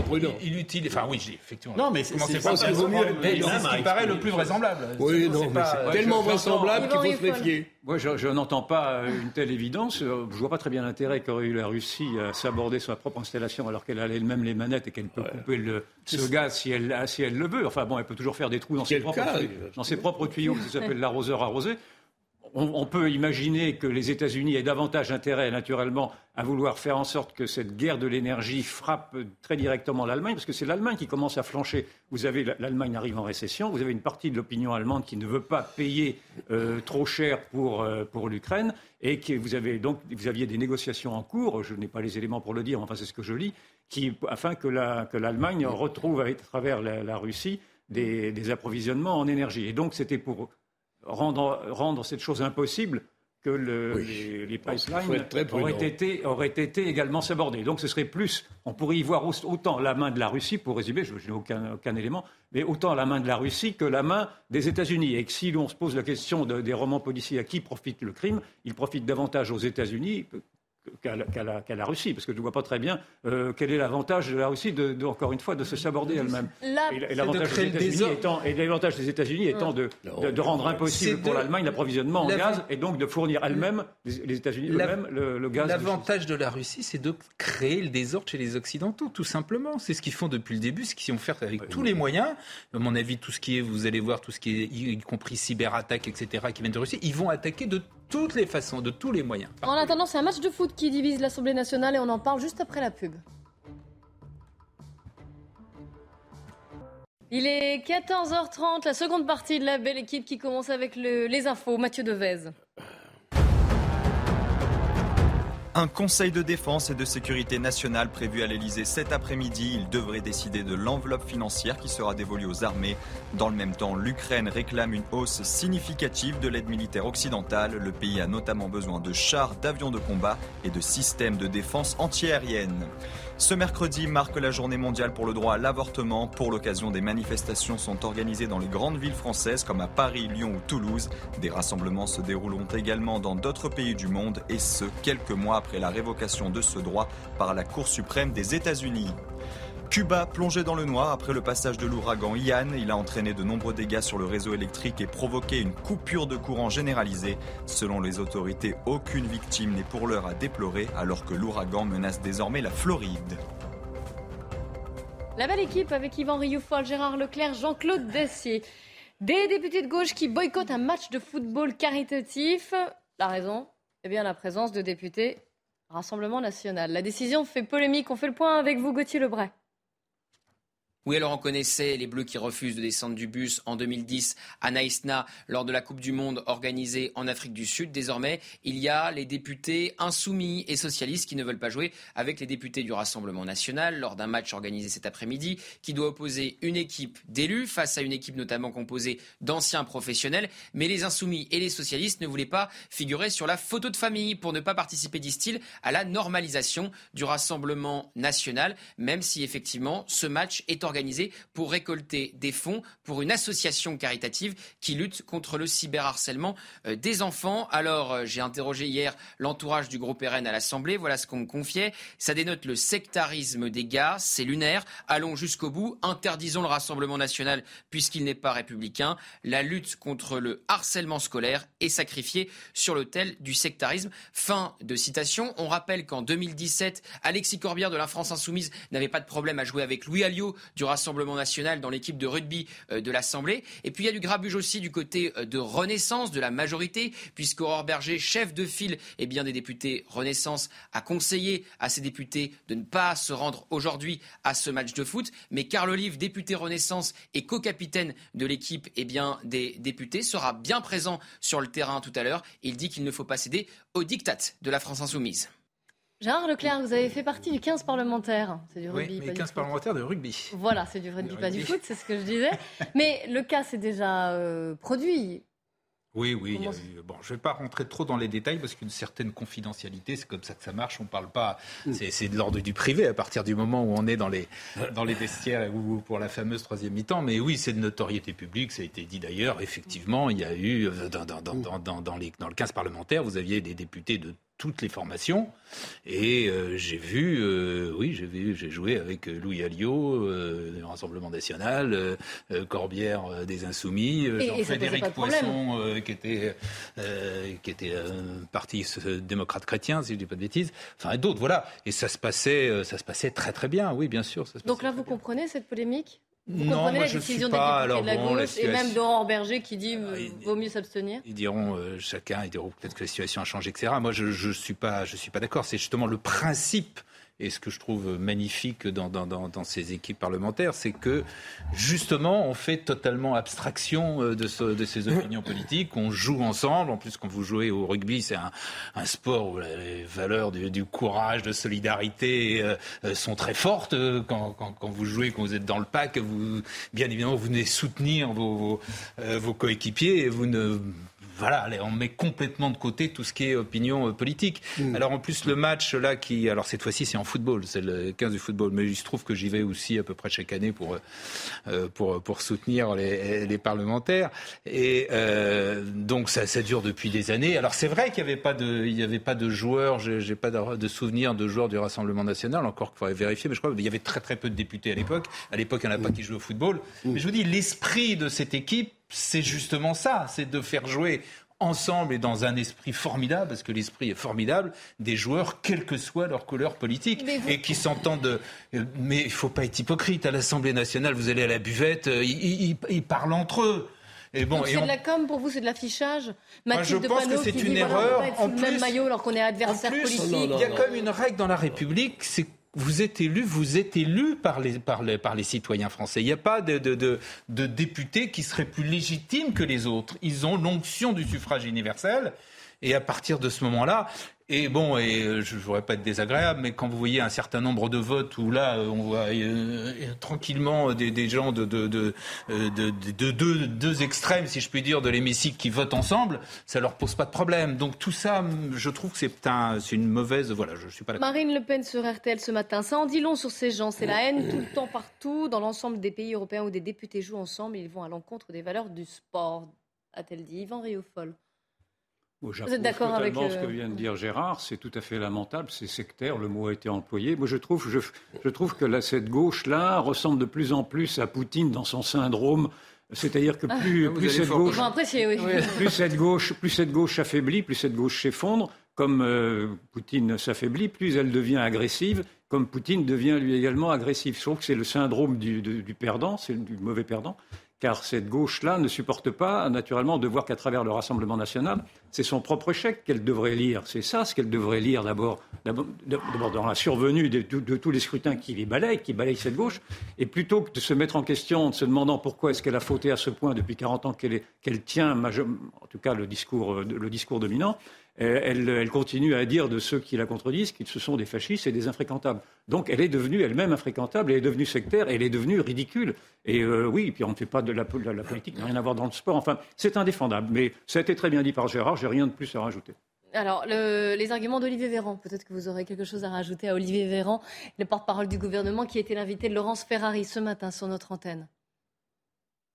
Speaker 13: prudent. Inutile. Enfin, oui, effectivement.
Speaker 11: Non, mais c'est ce
Speaker 13: qu'il vaut mieux. C'est ce qui paraît le plus vraisemblable.
Speaker 14: Oui, non, mais c'est tellement vraisemblable qu'il faut se méfier.
Speaker 15: Moi, je, n'entends pas une telle évidence. Je ne vois pas très bien l'intérêt qu'aurait eu la Russie à s'aborder sa propre installation alors qu'elle a elle-même les manettes et qu'elle peut couper le, ce gaz si elle, si elle le veut. Enfin bon, elle peut toujours faire des trous dans, ses propres, dans ses propres tuyaux qui s'appellent l'arroseur arrosé on, peut imaginer que les États-Unis aient davantage intérêt, naturellement, à vouloir faire en sorte que cette guerre de l'énergie frappe très directement l'Allemagne, parce que c'est l'Allemagne qui commence à flancher. Vous avez l'Allemagne arrive en récession, vous avez une partie de l'opinion allemande qui ne veut pas payer euh, trop cher pour, euh, l'Ukraine, et que vous avez donc vous aviez des négociations en cours. Je n'ai pas les éléments pour le dire, enfin c'est ce que je lis, qui, afin que l'Allemagne retrouve à travers la, Russie des, des, approvisionnements en énergie. Et donc c'était pour rendre, rendre cette chose impossible que les, les, pipelines auraient été, auraient été, également sabordés. Donc ce serait plus, on pourrait y voir autant la main de la Russie, pour résumer, je, n'ai aucun, aucun, élément, mais autant la main de la Russie que la main des États-Unis. Et que si l'on se pose la question des romans policiers à qui profite le crime, il profite davantage aux États-Unis qu'à la, Russie, parce que je ne vois pas très bien euh, quel est l'avantage de la Russie, de, encore une fois, de se saborder elle-même. Et l'avantage des États-Unis étant, de, de, rendre impossible pour l'Allemagne l'approvisionnement en gaz et donc de fournir elle-même, les, États-Unis eux-mêmes, le, gaz.
Speaker 13: L'avantage de la Russie, c'est de créer le désordre chez les Occidentaux, tout simplement. C'est ce qu'ils font depuis le début, ce qu'ils ont fait avec tous les moyens. À mon avis, tout ce qui est, vous allez voir, tout ce qui est, y compris cyberattaques, etc., qui viennent de Russie, ils vont attaquer de toutes les façons, de tous les moyens.
Speaker 1: En attendant, c'est un match de foot qui divise l'Assemblée nationale et on en parle juste après la pub. Il est 14h30, la seconde partie de la belle équipe qui commence avec les infos. Mathieu Devez.
Speaker 16: Un conseil de défense et de sécurité nationale prévu à l'Elysée cet après-midi. Il devrait décider de l'enveloppe financière qui sera dévolue aux armées. Dans le même temps, l'Ukraine réclame une hausse significative de l'aide militaire occidentale. Le pays a notamment besoin de chars, d'avions de combat et de systèmes de défense antiaérienne. Ce mercredi marque la journée mondiale pour le droit à l'avortement. Pour l'occasion, des manifestations sont organisées dans les grandes villes françaises comme à Paris, Lyon ou Toulouse. Des rassemblements se dérouleront également dans d'autres pays du monde et ce, quelques mois après la révocation de ce droit par la Cour suprême des États-Unis. Cuba plongé dans le noir après le passage de l'ouragan Ian. Il a entraîné de nombreux dégâts sur le réseau électrique et provoqué une coupure de courant généralisée. Selon les autorités, aucune victime n'est pour l'heure à déplorer alors que l'ouragan menace désormais la Floride.
Speaker 1: La belle équipe avec Yvan Rioufol, Gérard Leclerc, Jean-Claude Dessier. Des députés de gauche qui boycottent un match de football caritatif. La raison? Eh bien la présence de députés Rassemblement national. La décision fait polémique. On fait le point avec vous, Gauthier Lebray.
Speaker 17: Oui, alors on connaissait les Bleus qui refusent de descendre du bus en 2010 à Naïsna lors de la Coupe du Monde organisée en Afrique du Sud. Désormais, il y a les députés insoumis et socialistes qui ne veulent pas jouer avec les députés du Rassemblement national lors d'un match organisé cet après-midi qui doit opposer une équipe d'élus face à une équipe notamment composée d'anciens professionnels. Mais les insoumis et les socialistes ne voulaient pas figurer sur la photo de famille pour ne pas participer, disent-ils, à la normalisation du Rassemblement national, même si effectivement ce match est organisé organisé pour récolter des fonds pour une association caritative qui lutte contre le cyberharcèlement euh, des enfants. Alors, euh, j'ai interrogé hier l'entourage du groupe RN à l'Assemblée. Voilà ce qu'on me confiait. Ça dénote le sectarisme des gars. C'est lunaire. Allons jusqu'au bout. Interdisons le Rassemblement national puisqu'il n'est pas républicain. La lutte contre le harcèlement scolaire est sacrifiée sur l'autel du sectarisme. Fin de citation. On rappelle qu'en 2017, Alexis Corbière de la France Insoumise n'avait pas de problème à jouer avec Louis Alliot du Rassemblement national dans l'équipe de rugby euh, de l'Assemblée. Et puis il y a du grabuge aussi du côté euh, de Renaissance, de la majorité, puisqu'Aurore Berger, chef de file et bien des députés Renaissance, a conseillé à ses députés de ne pas se rendre aujourd'hui à ce match de foot. Mais Carl Olive, député Renaissance et co-capitaine de l'équipe bien des députés, sera bien présent sur le terrain tout à l'heure. Il dit qu'il ne faut pas céder au diktat de la France insoumise.
Speaker 1: Gérard Leclerc, vous avez fait partie du 15 parlementaire.
Speaker 13: C'est du rugby. Oui, mais 15 parlementaires de rugby.
Speaker 1: Voilà, c'est du rugby, pas du foot, c'est ce que je disais. [LAUGHS] mais le cas s'est déjà euh, produit.
Speaker 13: Oui, oui. bon, je ne vais pas rentrer trop dans les détails parce qu'une certaine confidentialité, c'est comme ça que ça marche. On parle pas. Mm. C'est de l'ordre du privé à partir du moment où on est dans les, dans les vestiaires ou pour la fameuse troisième mi-temps. Mais oui, c'est de notoriété publique. Ça a été dit d'ailleurs. Effectivement, il y a eu euh, dans, dans, dans, dans, dans, les, dans le 15 parlementaire, vous aviez des députés de toutes les formations. Et euh, j'ai vu, euh, oui, j'ai vu, j'ai joué avec Louis Alliot euh, du Rassemblement National, Corbière des Insoumis, Jean-Frédéric Poisson qui était qui était un parti démocrate chrétien, si je dis pas de bêtises. Enfin d'autres, voilà. Et ça se passait, ça se passait très très bien, oui, bien sûr.
Speaker 1: Donc là, vous comprenez cette polémique? Vous
Speaker 13: non,
Speaker 1: comprenez
Speaker 13: moi,
Speaker 1: la décision des députés de la gauche et même d'Aurore Berger qui dit ah, vaut mieux s'abstenir?
Speaker 13: Ils diront, euh, chacun, ils diront peut-être que la situation a changé, etc. Moi, je ne suis pas, je suis pas d'accord. C'est justement le principe et ce que je trouve magnifique dans, ces équipes parlementaires, c'est que justement, on fait totalement abstraction euh, de, de ces opinions politiques. On joue ensemble. En plus, quand vous jouez au rugby, c'est un, sport où les valeurs du, courage, de solidarité euh, euh, sont très fortes. Quand, vous jouez, quand vous êtes dans le pack, vous, bien évidemment, vous venez soutenir vos, vos coéquipiers et vous ne voilà, on met complètement de côté tout ce qui est opinion euh, politique. Mm. Alors en plus le match là qui, alors cette fois-ci c'est en football, c'est le 15 du football, mais il se trouve que j'y vais aussi à peu près chaque année pour euh, pour pour soutenir les, les parlementaires et euh, donc ça, ça dure depuis des années. Alors c'est vrai qu'il n'y avait pas de il y avait pas de joueurs, j'ai pas de, de souvenirs de joueurs du Rassemblement national, encore qu'il faudrait vérifier, mais je crois qu'il y avait très très peu de députés à l'époque. À l'époque il n'y en a pas mm. qui jouaient au football. Mm. Mais je vous dis l'esprit de cette équipe c'est justement ça, c'est de faire jouer ensemble et dans un esprit formidable, parce que l'esprit est formidable, des joueurs, quelle que soit leur couleur politique, et qui s'entendent. Euh, mais il ne faut pas être hypocrite. À l'Assemblée nationale, vous allez à la buvette, euh, ils, parlent entre eux.
Speaker 1: Et bon, c'est de la com pour vous, c'est de l'affichage.
Speaker 13: Mathilde je pense que c'est une erreur.
Speaker 1: en plus, le même maillot alors qu'on est adversaire politique.
Speaker 13: Il y a comme une règle dans la République, c'est vous êtes élu, vous êtes élu par les, par les, par les citoyens français. Il n'y a pas de, de, de, de députés qui seraient plus légitimes que les autres. Ils ont l'onction du suffrage universel. Et à partir de ce moment-là, et bon, et euh, je ne voudrais pas être désagréable, mais quand vous voyez un certain nombre de votes où là, euh, on voit euh, tranquillement des, gens de, de, de, de, deux extrêmes, si je puis dire, de l'hémicycle qui votent ensemble, ça leur pose pas de problème. Donc tout ça, je trouve que c'est un, une mauvaise. Voilà, je suis pas
Speaker 1: Marine Le Pen sur RTL ce matin, ça en dit long sur ces gens. C'est la haine tout le temps partout, dans l'ensemble des pays européens où des députés jouent ensemble, ils vont à l'encontre des valeurs du sport, a-t-elle dit. Yvan Riofol.
Speaker 15: Vous êtes d'accord avec ce que vient de dire Gérard C'est tout à fait lamentable, c'est sectaire, le mot a été employé. Moi, je trouve, je, trouve que cette gauche-là ressemble de plus en plus à Poutine dans son syndrome. C'est-à-dire que plus, ah, cette gauche, [LAUGHS] plus cette gauche, plus cette gauche s'affaiblit, plus cette gauche s'effondre, comme euh, Poutine s'affaiblit, plus elle devient agressive, comme Poutine devient lui également agressif. Je trouve que c'est le syndrome du, du perdant, c'est du mauvais perdant car cette gauche-là ne supporte pas, naturellement, de voir qu'à travers le Rassemblement national, c'est son propre chèque qu'elle devrait lire. C'est ça ce qu'elle devrait lire d'abord, d'abord dans la survenue de, tous les scrutins qui balayent, qui balayent cette gauche, et plutôt que de se mettre en question en se demandant pourquoi est-ce qu'elle a fauté à ce point depuis 40 ans qu'elle tient, en tout cas le discours dominant, euh, elle, continue à dire de ceux qui la contredisent qu'ils ce sont des fascistes et des infréquentables. Donc elle est devenue elle-même infréquentable, elle est devenue sectaire, elle est devenue ridicule. Et euh, oui, puis on ne fait pas de la, politique, n'a rien à voir dans le sport. Enfin, c'est indéfendable. Mais ça a été très bien dit par Gérard, j'ai rien de plus à rajouter.
Speaker 1: Alors, les arguments d'Olivier Véran, peut-être que vous aurez quelque chose à rajouter à Olivier Véran, le porte-parole du gouvernement, qui était l'invité de Laurence Ferrari ce matin sur notre antenne.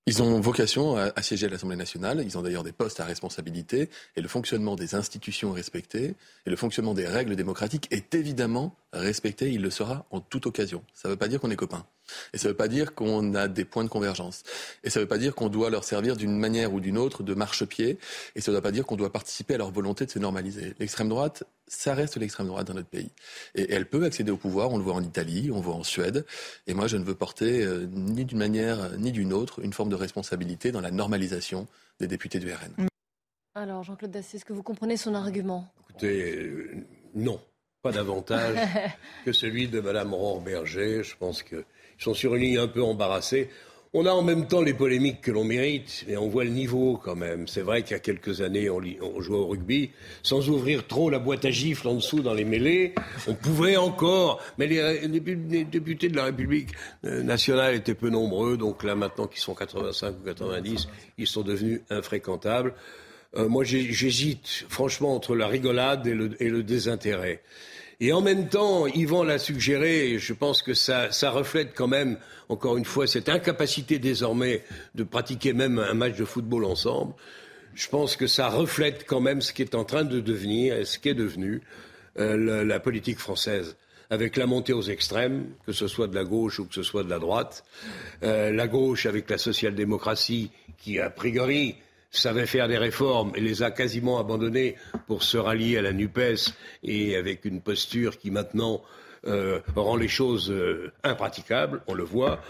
Speaker 18: Ils ont vocation à, siéger à l'Assemblée nationale. Ils ont d'ailleurs des postes à responsabilité. Et le fonctionnement des institutions est respecté. Et le fonctionnement des règles démocratiques est évidemment respecté. Il le sera en toute occasion. Ça ne veut pas dire qu'on est copains. Et ça ne veut pas dire qu'on a des points de convergence. Et ça ne veut pas dire qu'on doit leur servir d'une manière ou d'une autre de marchepied. Et ça ne veut pas dire qu'on doit participer à leur volonté de se normaliser. L'extrême droite, ça reste l'extrême droite dans notre pays. Et elle peut accéder au pouvoir. On le voit en Italie, on le voit en Suède. Et moi, je ne veux porter euh, ni d'une manière ni d'une autre une forme de responsabilité dans la normalisation des députés du RN.
Speaker 1: Alors, Jean-Claude Dacier, est-ce que vous comprenez son argument?
Speaker 14: Écoutez, euh, non. Pas davantage [LAUGHS] que celui de Mme Aurore Berger. Je pense que sont sur une ligne un peu embarrassée. On a en même temps les polémiques que l'on mérite, mais on voit le niveau quand même. C'est vrai qu'il y a quelques années, on, jouait au rugby sans ouvrir trop la boîte à gifles en dessous dans les mêlées. On pouvait encore, mais les, députés de la République euh, nationale étaient peu nombreux, donc là maintenant qu'ils sont 85 ou 90, ils sont devenus infréquentables. Euh, moi, j'hésite franchement entre la rigolade et le, et le désintérêt. Et en même temps, Yvan l'a suggéré, et je pense que ça, ça, reflète quand même, encore une fois, cette incapacité désormais de pratiquer même un match de football ensemble. Je pense que ça reflète quand même ce qui est en train de devenir et ce qui est devenu euh, la, politique française avec la montée aux extrêmes, que ce soit de la gauche ou que ce soit de la droite. Euh, la gauche avec la social-démocratie qui, a priori, savait faire des réformes et les a quasiment abandonnées pour se rallier à la NUPES et avec une posture qui maintenant euh, rend les choses euh, impraticables, on le voit.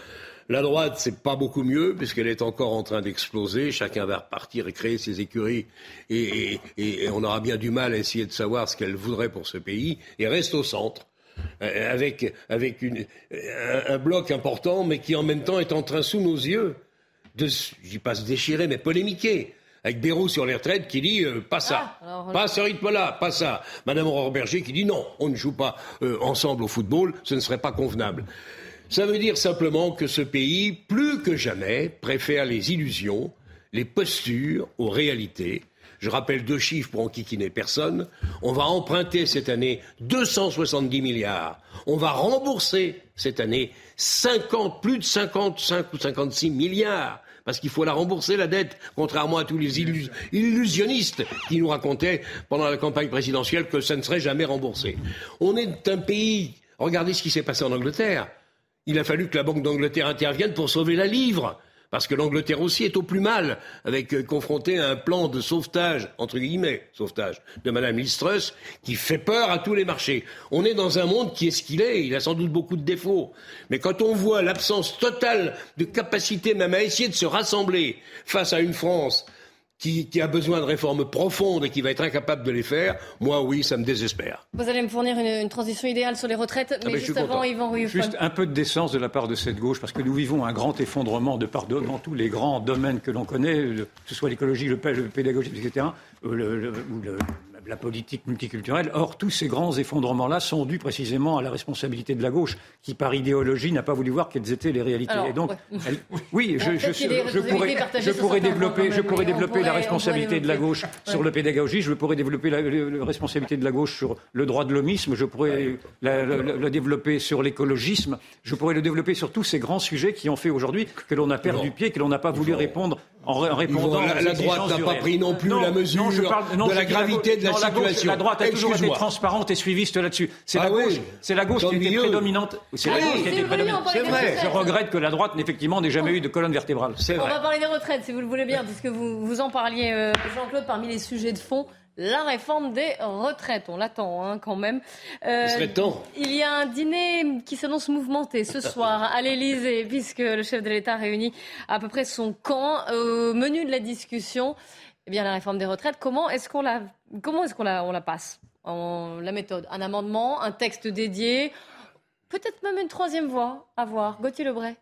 Speaker 14: La droite, c'est pas beaucoup mieux, puisqu'elle est encore en train d'exploser. Chacun va repartir et créer ses écuries, et, on aura bien du mal à essayer de savoir ce qu'elle voudrait pour ce pays, et reste au centre, euh, avec, avec un bloc important, mais qui en même temps est en train, sous nos yeux, de, je dis pas se déchirer, mais polémiquer. Avec Bérou sur les retraites qui dit euh, pas ça, ah, pas ce rythme-là, pas ça. Madame Aurore Berger qui dit non, on ne joue pas euh, ensemble au football, ce ne serait pas convenable. Ça veut dire simplement que ce pays, plus que jamais, préfère les illusions, les postures aux réalités. Je rappelle deux chiffres pour enquiquiner personne. On va emprunter cette année 270 milliards. On va rembourser cette année 50, plus de 55 ou 56 milliards parce qu'il faut la rembourser, la dette, contrairement à tous les illusionnistes qui nous racontaient pendant la campagne présidentielle que ça ne serait jamais remboursé. On est un pays, regardez ce qui s'est passé en Angleterre. Il a fallu que la Banque d'Angleterre intervienne pour sauver la livre parce que l'Angleterre aussi est au plus mal, avec euh, confronté à un plan de sauvetage, entre guillemets, sauvetage, de Mme Listruss, qui fait peur à tous les marchés. On est dans un monde qui est ce qu'il est, il a sans doute beaucoup de défauts. Mais quand on voit l'absence totale de capacité même à essayer de se rassembler face à une France qui, a besoin de réformes profondes et qui va être incapable de les faire, moi, oui, ça me désespère.
Speaker 1: Vous allez me fournir une, transition idéale sur les retraites, ah, mais, juste avant, Yvan
Speaker 15: Juste un peu de décence de la part de cette gauche, parce que nous vivons un grand effondrement de part dans tous les grands domaines que l'on connaît, que ce soit l'écologie, le, le pédagogisme, etc., ou le, la politique multiculturelle. Or, tous ces grands effondrements-là sont dus précisément à la responsabilité de la gauche, qui par idéologie n'a pas voulu voir quelles étaient les réalités.
Speaker 1: et donc,
Speaker 15: oui, [LAUGHS] je, je, pourrais, je pourrais développer, je pourrais développer la responsabilité de la gauche sur le pédagogie, je pourrais développer la, responsabilité de la gauche sur le droit de l'homisme, je pourrais la, développer sur l'écologisme, je pourrais le développer sur tous ces grands sujets qui ont fait aujourd'hui que l'on a perdu pied, que l'on n'a pas voulu répondre en, répondant.
Speaker 14: la, droite n'a pas pris non plus la mesure de la gravité de la, situation.
Speaker 15: La, droite a toujours été transparente et suiviste là-dessus. C'est la, gauche, c'est la gauche qui était prédominante. C'est la gauche qui était prédominante. C'est vrai. Je regrette que la droite, effectivement, n'ait jamais eu de colonne vertébrale.
Speaker 1: On va parler des retraites, si vous le voulez bien, puisque vous, vous en parliez, euh, Jean-Claude, parmi les sujets de fond la réforme des retraites. On l'attend hein, quand même.
Speaker 14: Euh, temps.
Speaker 1: Il y a un dîner qui s'annonce mouvementé ce [LAUGHS] soir à l'Elysée, puisque le chef de l'État réunit à peu près son camp. Au menu de la discussion, eh bien, la réforme des retraites, comment est-ce qu'on la, comment est-ce qu'on la, on la passe? En, La méthode, un amendement, un texte dédié, peut-être même une troisième voie à voir. Gauthier Lebray.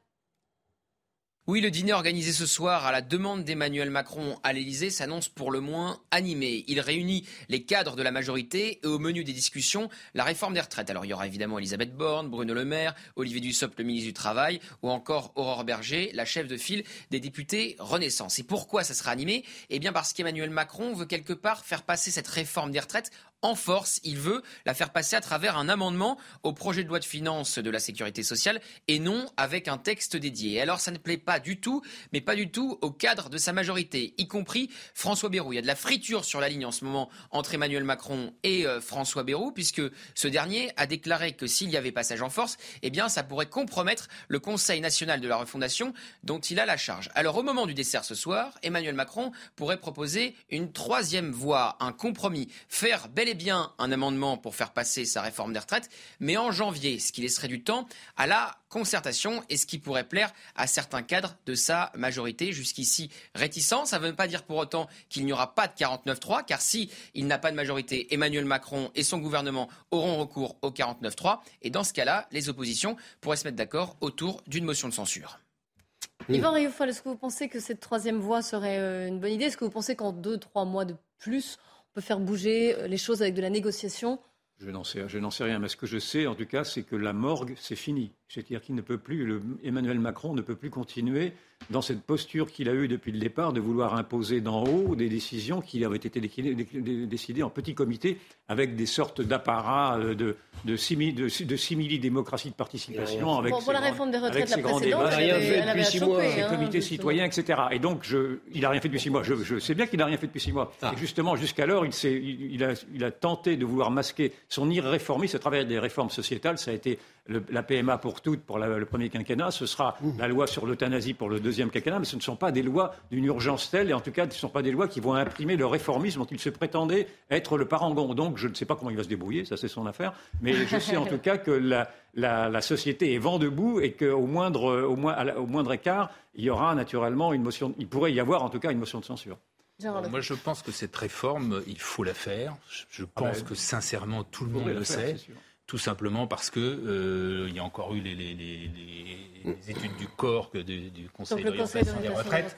Speaker 17: Oui, le dîner organisé ce soir à la demande d'Emmanuel Macron à l'Elysée s'annonce pour le moins animé. Il réunit les cadres de la majorité et au menu des discussions, la réforme des retraites. Alors il y aura évidemment Elisabeth Borne, Bruno Le Maire, Olivier Dussopt, le ministre du Travail, ou encore Aurore Berger, la chef de file des députés Renaissance. Et pourquoi ça sera animé? Eh bien parce qu'Emmanuel Macron veut quelque part faire passer cette réforme des retraites en force. Il veut la faire passer à travers un amendement au projet de loi de finances de la sécurité sociale et non avec un texte dédié. alors ça ne plaît pas du tout, mais pas du tout au cadre de sa majorité, y compris François Bayrou. Il y a de la friture sur la ligne en ce moment entre Emmanuel Macron et euh, François Bayrou, puisque ce dernier a déclaré que s'il y avait passage en force, eh bien ça pourrait compromettre le Conseil national de la refondation dont il a la charge. Alors au moment du dessert ce soir, Emmanuel Macron pourrait proposer une troisième voie, un compromis, faire bel bien un amendement pour faire passer sa réforme des retraites, mais en janvier, ce qui laisserait du temps à la concertation et ce qui pourrait plaire à certains cadres de sa majorité. Jusqu'ici réticent. Ça ne veut pas dire pour autant qu'il n'y aura pas de 49-3, car si il n'a pas de majorité, Emmanuel Macron et son gouvernement auront recours au 49-3. Et dans ce cas-là, les oppositions pourraient se mettre d'accord autour d'une motion de censure.
Speaker 1: Yvan Rioufol, est-ce que vous pensez que cette troisième voie serait euh, une bonne idée? Est-ce que vous pensez qu'en deux, trois mois de plus, faire bouger euh, les choses avec de la négociation
Speaker 15: je n'en sais, sais, rien, mais ce que je sais, en tout cas, c'est que la morgue, c'est fini. C'est-à-dire qu'il ne peut plus, le, Emmanuel Macron ne peut plus continuer dans cette posture qu'il a eue depuis le départ de vouloir imposer d'en haut des décisions qui avaient été décidées en petit comité avec des sortes d'apparats euh, de, de, simili, de, simili-démocratie de participation. Avec
Speaker 1: pour la réforme des retraites, la précédente, elle, avait chopé.
Speaker 15: Hein, comités citoyens, etc. Et donc, je, il n'a rien fait depuis six mois. Je, je sais bien qu'il n'a rien fait depuis six mois. Ah. Et justement, jusqu'alors, il, il, il, a, il a tenté de vouloir masquer son irréformisme à travers des réformes sociétales. Ça a été la PMA pour toutes pour le premier quinquennat, ce sera la loi sur l'euthanasie pour le deuxième quinquennat, mais ce ne sont pas des lois d'une urgence telle, et en tout cas, ce ne sont pas des lois qui vont imprimer le réformisme dont il se prétendait être le parangon. Donc, je ne sais pas comment il va se débrouiller, ça c'est son affaire, mais je sais en tout [LAUGHS] cas que la, société est vent debout et qu'au moindre, au, au moindre écart, il y aura naturellement une motion, il pourrait y avoir en tout cas une motion de censure.
Speaker 13: moi, je pense que cette réforme, il faut la faire. Je pense que sincèrement, tout le monde le sait. Tout simplement parce que euh, il y a encore eu les, études du corps du Conseil de des retraites,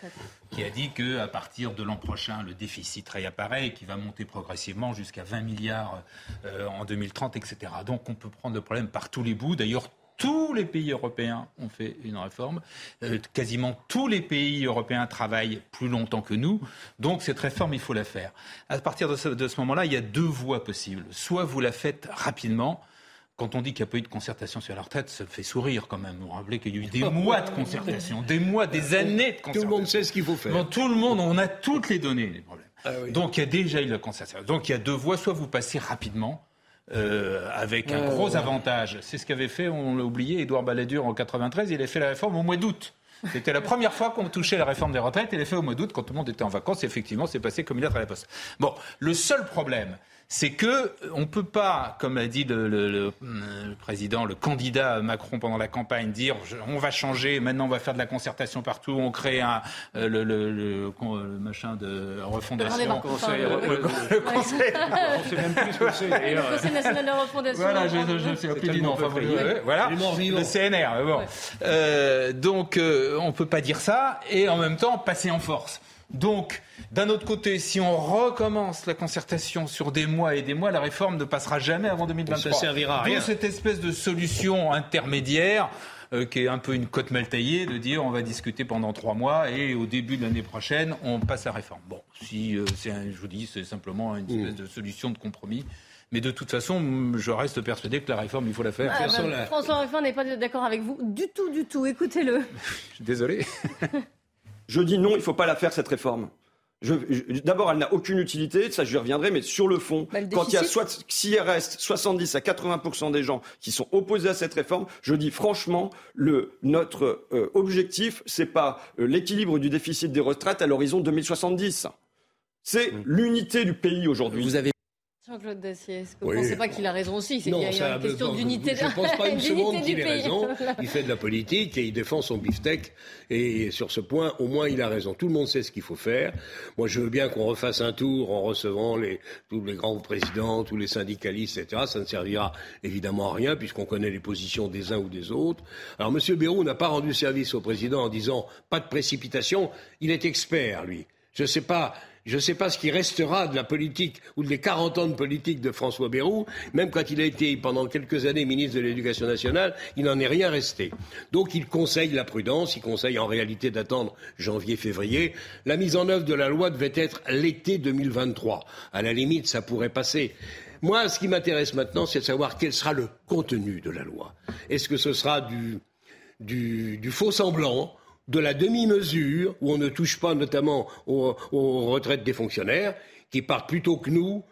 Speaker 13: qui a dit que à partir de l'an prochain, le déficit réapparaît et qui va monter progressivement jusqu'à 20 milliards euh, en 2030, etc. Donc on peut prendre le problème par tous les bouts. D'ailleurs, tous les pays européens ont fait une réforme. Euh, quasiment tous les pays européens travaillent plus longtemps que nous. Donc cette réforme, il faut la faire. À partir de ce, de ce moment-là, il y a deux voies possibles. Soit vous la faites rapidement, quand on dit qu'il n'y a pas eu de concertation sur la retraite, ça fait sourire quand même. Vous vous rappelez qu'il y a eu des mois de concertation, des mois, des années de concertation.
Speaker 14: Tout le monde sait ce qu'il faut faire.
Speaker 13: tout le monde, on a toutes les données des problèmes. Ah Donc il y a déjà eu la concertation. Donc il y a deux voies. Soit vous passez rapidement, euh, avec un gros avantage. C'est ce qu'avait fait, on l'a oublié, Édouard Balladur en 93. Il a fait la réforme au mois d'août. C'était la première fois qu'on touchait la réforme des retraites. Il a fait au mois d'août quand tout le monde était en vacances. Effectivement, c'est passé comme une lettre à la poste. Bon, le seul problème, c'est que on peut pas, comme l'a dit le, président, le candidat Macron pendant la campagne, dire on va changer, maintenant on va faire de la concertation partout, on crée un, euh, le, le, machin de refondation.
Speaker 1: Le conseil, le conseil, [LAUGHS] on sait même plus ce que c'est. Le Conseil national de refondation.
Speaker 13: Voilà, je ne sais plus du nom. Voilà, le CNR. Bon. Euh, donc euh, on peut pas dire ça et en même temps passer en force. Donc, d'un autre côté, si on recommence la concertation sur des mois et des mois, la réforme ne passera jamais avant 2023.
Speaker 14: Ça servira à rien.
Speaker 13: cette espèce de solution intermédiaire. Euh, qui est un peu une cote mal taillée, de dire on va discuter pendant trois mois et au début de l'année prochaine, on passe à la réforme. Bon, si euh, c'est, je vous dis, c'est simplement une espèce de solution de compromis. Mais de toute façon, je reste persuadé que la réforme, il faut la faire.
Speaker 1: Ah, bah, François Ruffin n'est pas d'accord avec vous du tout, du tout. Écoutez-le. [LAUGHS]
Speaker 13: je suis désolé. [LAUGHS]
Speaker 19: Je dis non, il ne faut pas la faire, cette réforme. D'abord, elle n'a aucune utilité, ça j'y reviendrai, mais sur le fond, bah, quand il y a soit, s'il reste 70 à 80% des gens qui sont opposés à cette réforme, je dis franchement, le, notre euh, objectif, c'est pas euh, l'équilibre du déficit des retraites à l'horizon 2070. C'est l'unité du pays aujourd'hui.
Speaker 1: Vous avez Jean-Claude Dacier, est-ce que vous ne pensez pas qu'il a raison aussi C'est qu'il y a une question d'unité
Speaker 14: Je ne pense pas [LAUGHS] une seconde qu'il ait raison. [LAUGHS] Il fait de la politique et il défend son beefsteak. Et sur ce point, au moins, il a raison. Tout le monde sait ce qu'il faut faire. Moi, je veux bien qu'on refasse un tour en recevant les, tous les grands présidents, tous les syndicalistes, etc. Ça ne servira évidemment à rien puisqu'on connaît les positions des uns ou des autres. Alors, M. Bérou n'a pas rendu service au président en disant pas de précipitation. Il est expert, lui. Je ne sais pas je ne sais pas ce qui restera de la politique ou des 40 ans de politique de François Bayrou. Même quand il a été pendant quelques années ministre de l'Éducation nationale, il n'en est rien resté. Donc il conseille la prudence, il conseille en réalité d'attendre janvier-février. La mise en œuvre de la loi devait être l'été 2023. À la limite, ça pourrait passer. Moi, ce qui m'intéresse maintenant, c'est de savoir quel sera le contenu de la loi. Est-ce que ce sera du, faux semblant de la demi-mesure, où on ne touche pas notamment aux, retraites des fonctionnaires, qui partent plutôt que nous,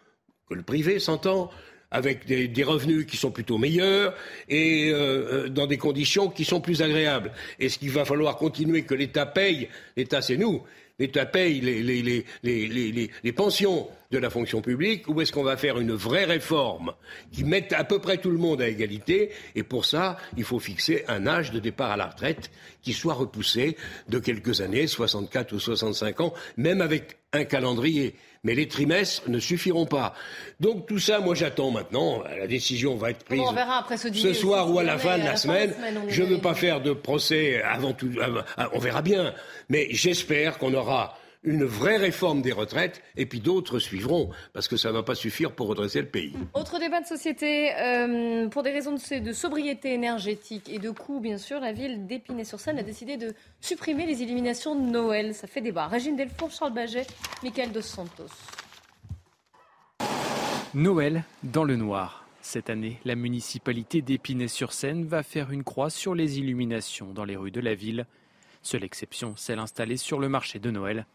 Speaker 14: que le privé s'entend, avec des, revenus qui sont plutôt meilleurs et euh, euh, dans des conditions qui sont plus agréables. Est-ce qu'il va falloir continuer que l'État paye L'État, c'est nous l'État paye les, pensions de la fonction publique. Ou est-ce qu'on va faire une vraie réforme qui mette à peu près tout le monde à égalité? Et pour ça, il faut fixer un âge de départ à la retraite qui soit repoussé de quelques années, 64 ou 65 ans, même avec un calendrier. Mais les trimestres ne suffiront pas. Donc tout ça, moi j'attends maintenant. La décision va être prise ce, soir ou à la fin de la, semaine. Je ne veux pas faire de procès avant tout. On verra bien. Mais j'espère qu'on aura une vraie réforme des retraites et puis d'autres suivront parce que ça ne va pas suffire pour redresser le pays.
Speaker 1: Autre débat de société, euh, pour des raisons de, sobriété énergétique et de coût, bien sûr, la ville d'Épinay-sur-Seine a décidé de supprimer les illuminations de Noël. Ça fait débat. Régine Delfour, Charles Baget, Michael Dos Santos.
Speaker 20: Noël dans le noir. Cette année, la municipalité d'Épinay-sur-Seine va faire une croix sur les illuminations dans les rues de la ville. Seule exception, celle installée sur le marché de Noël.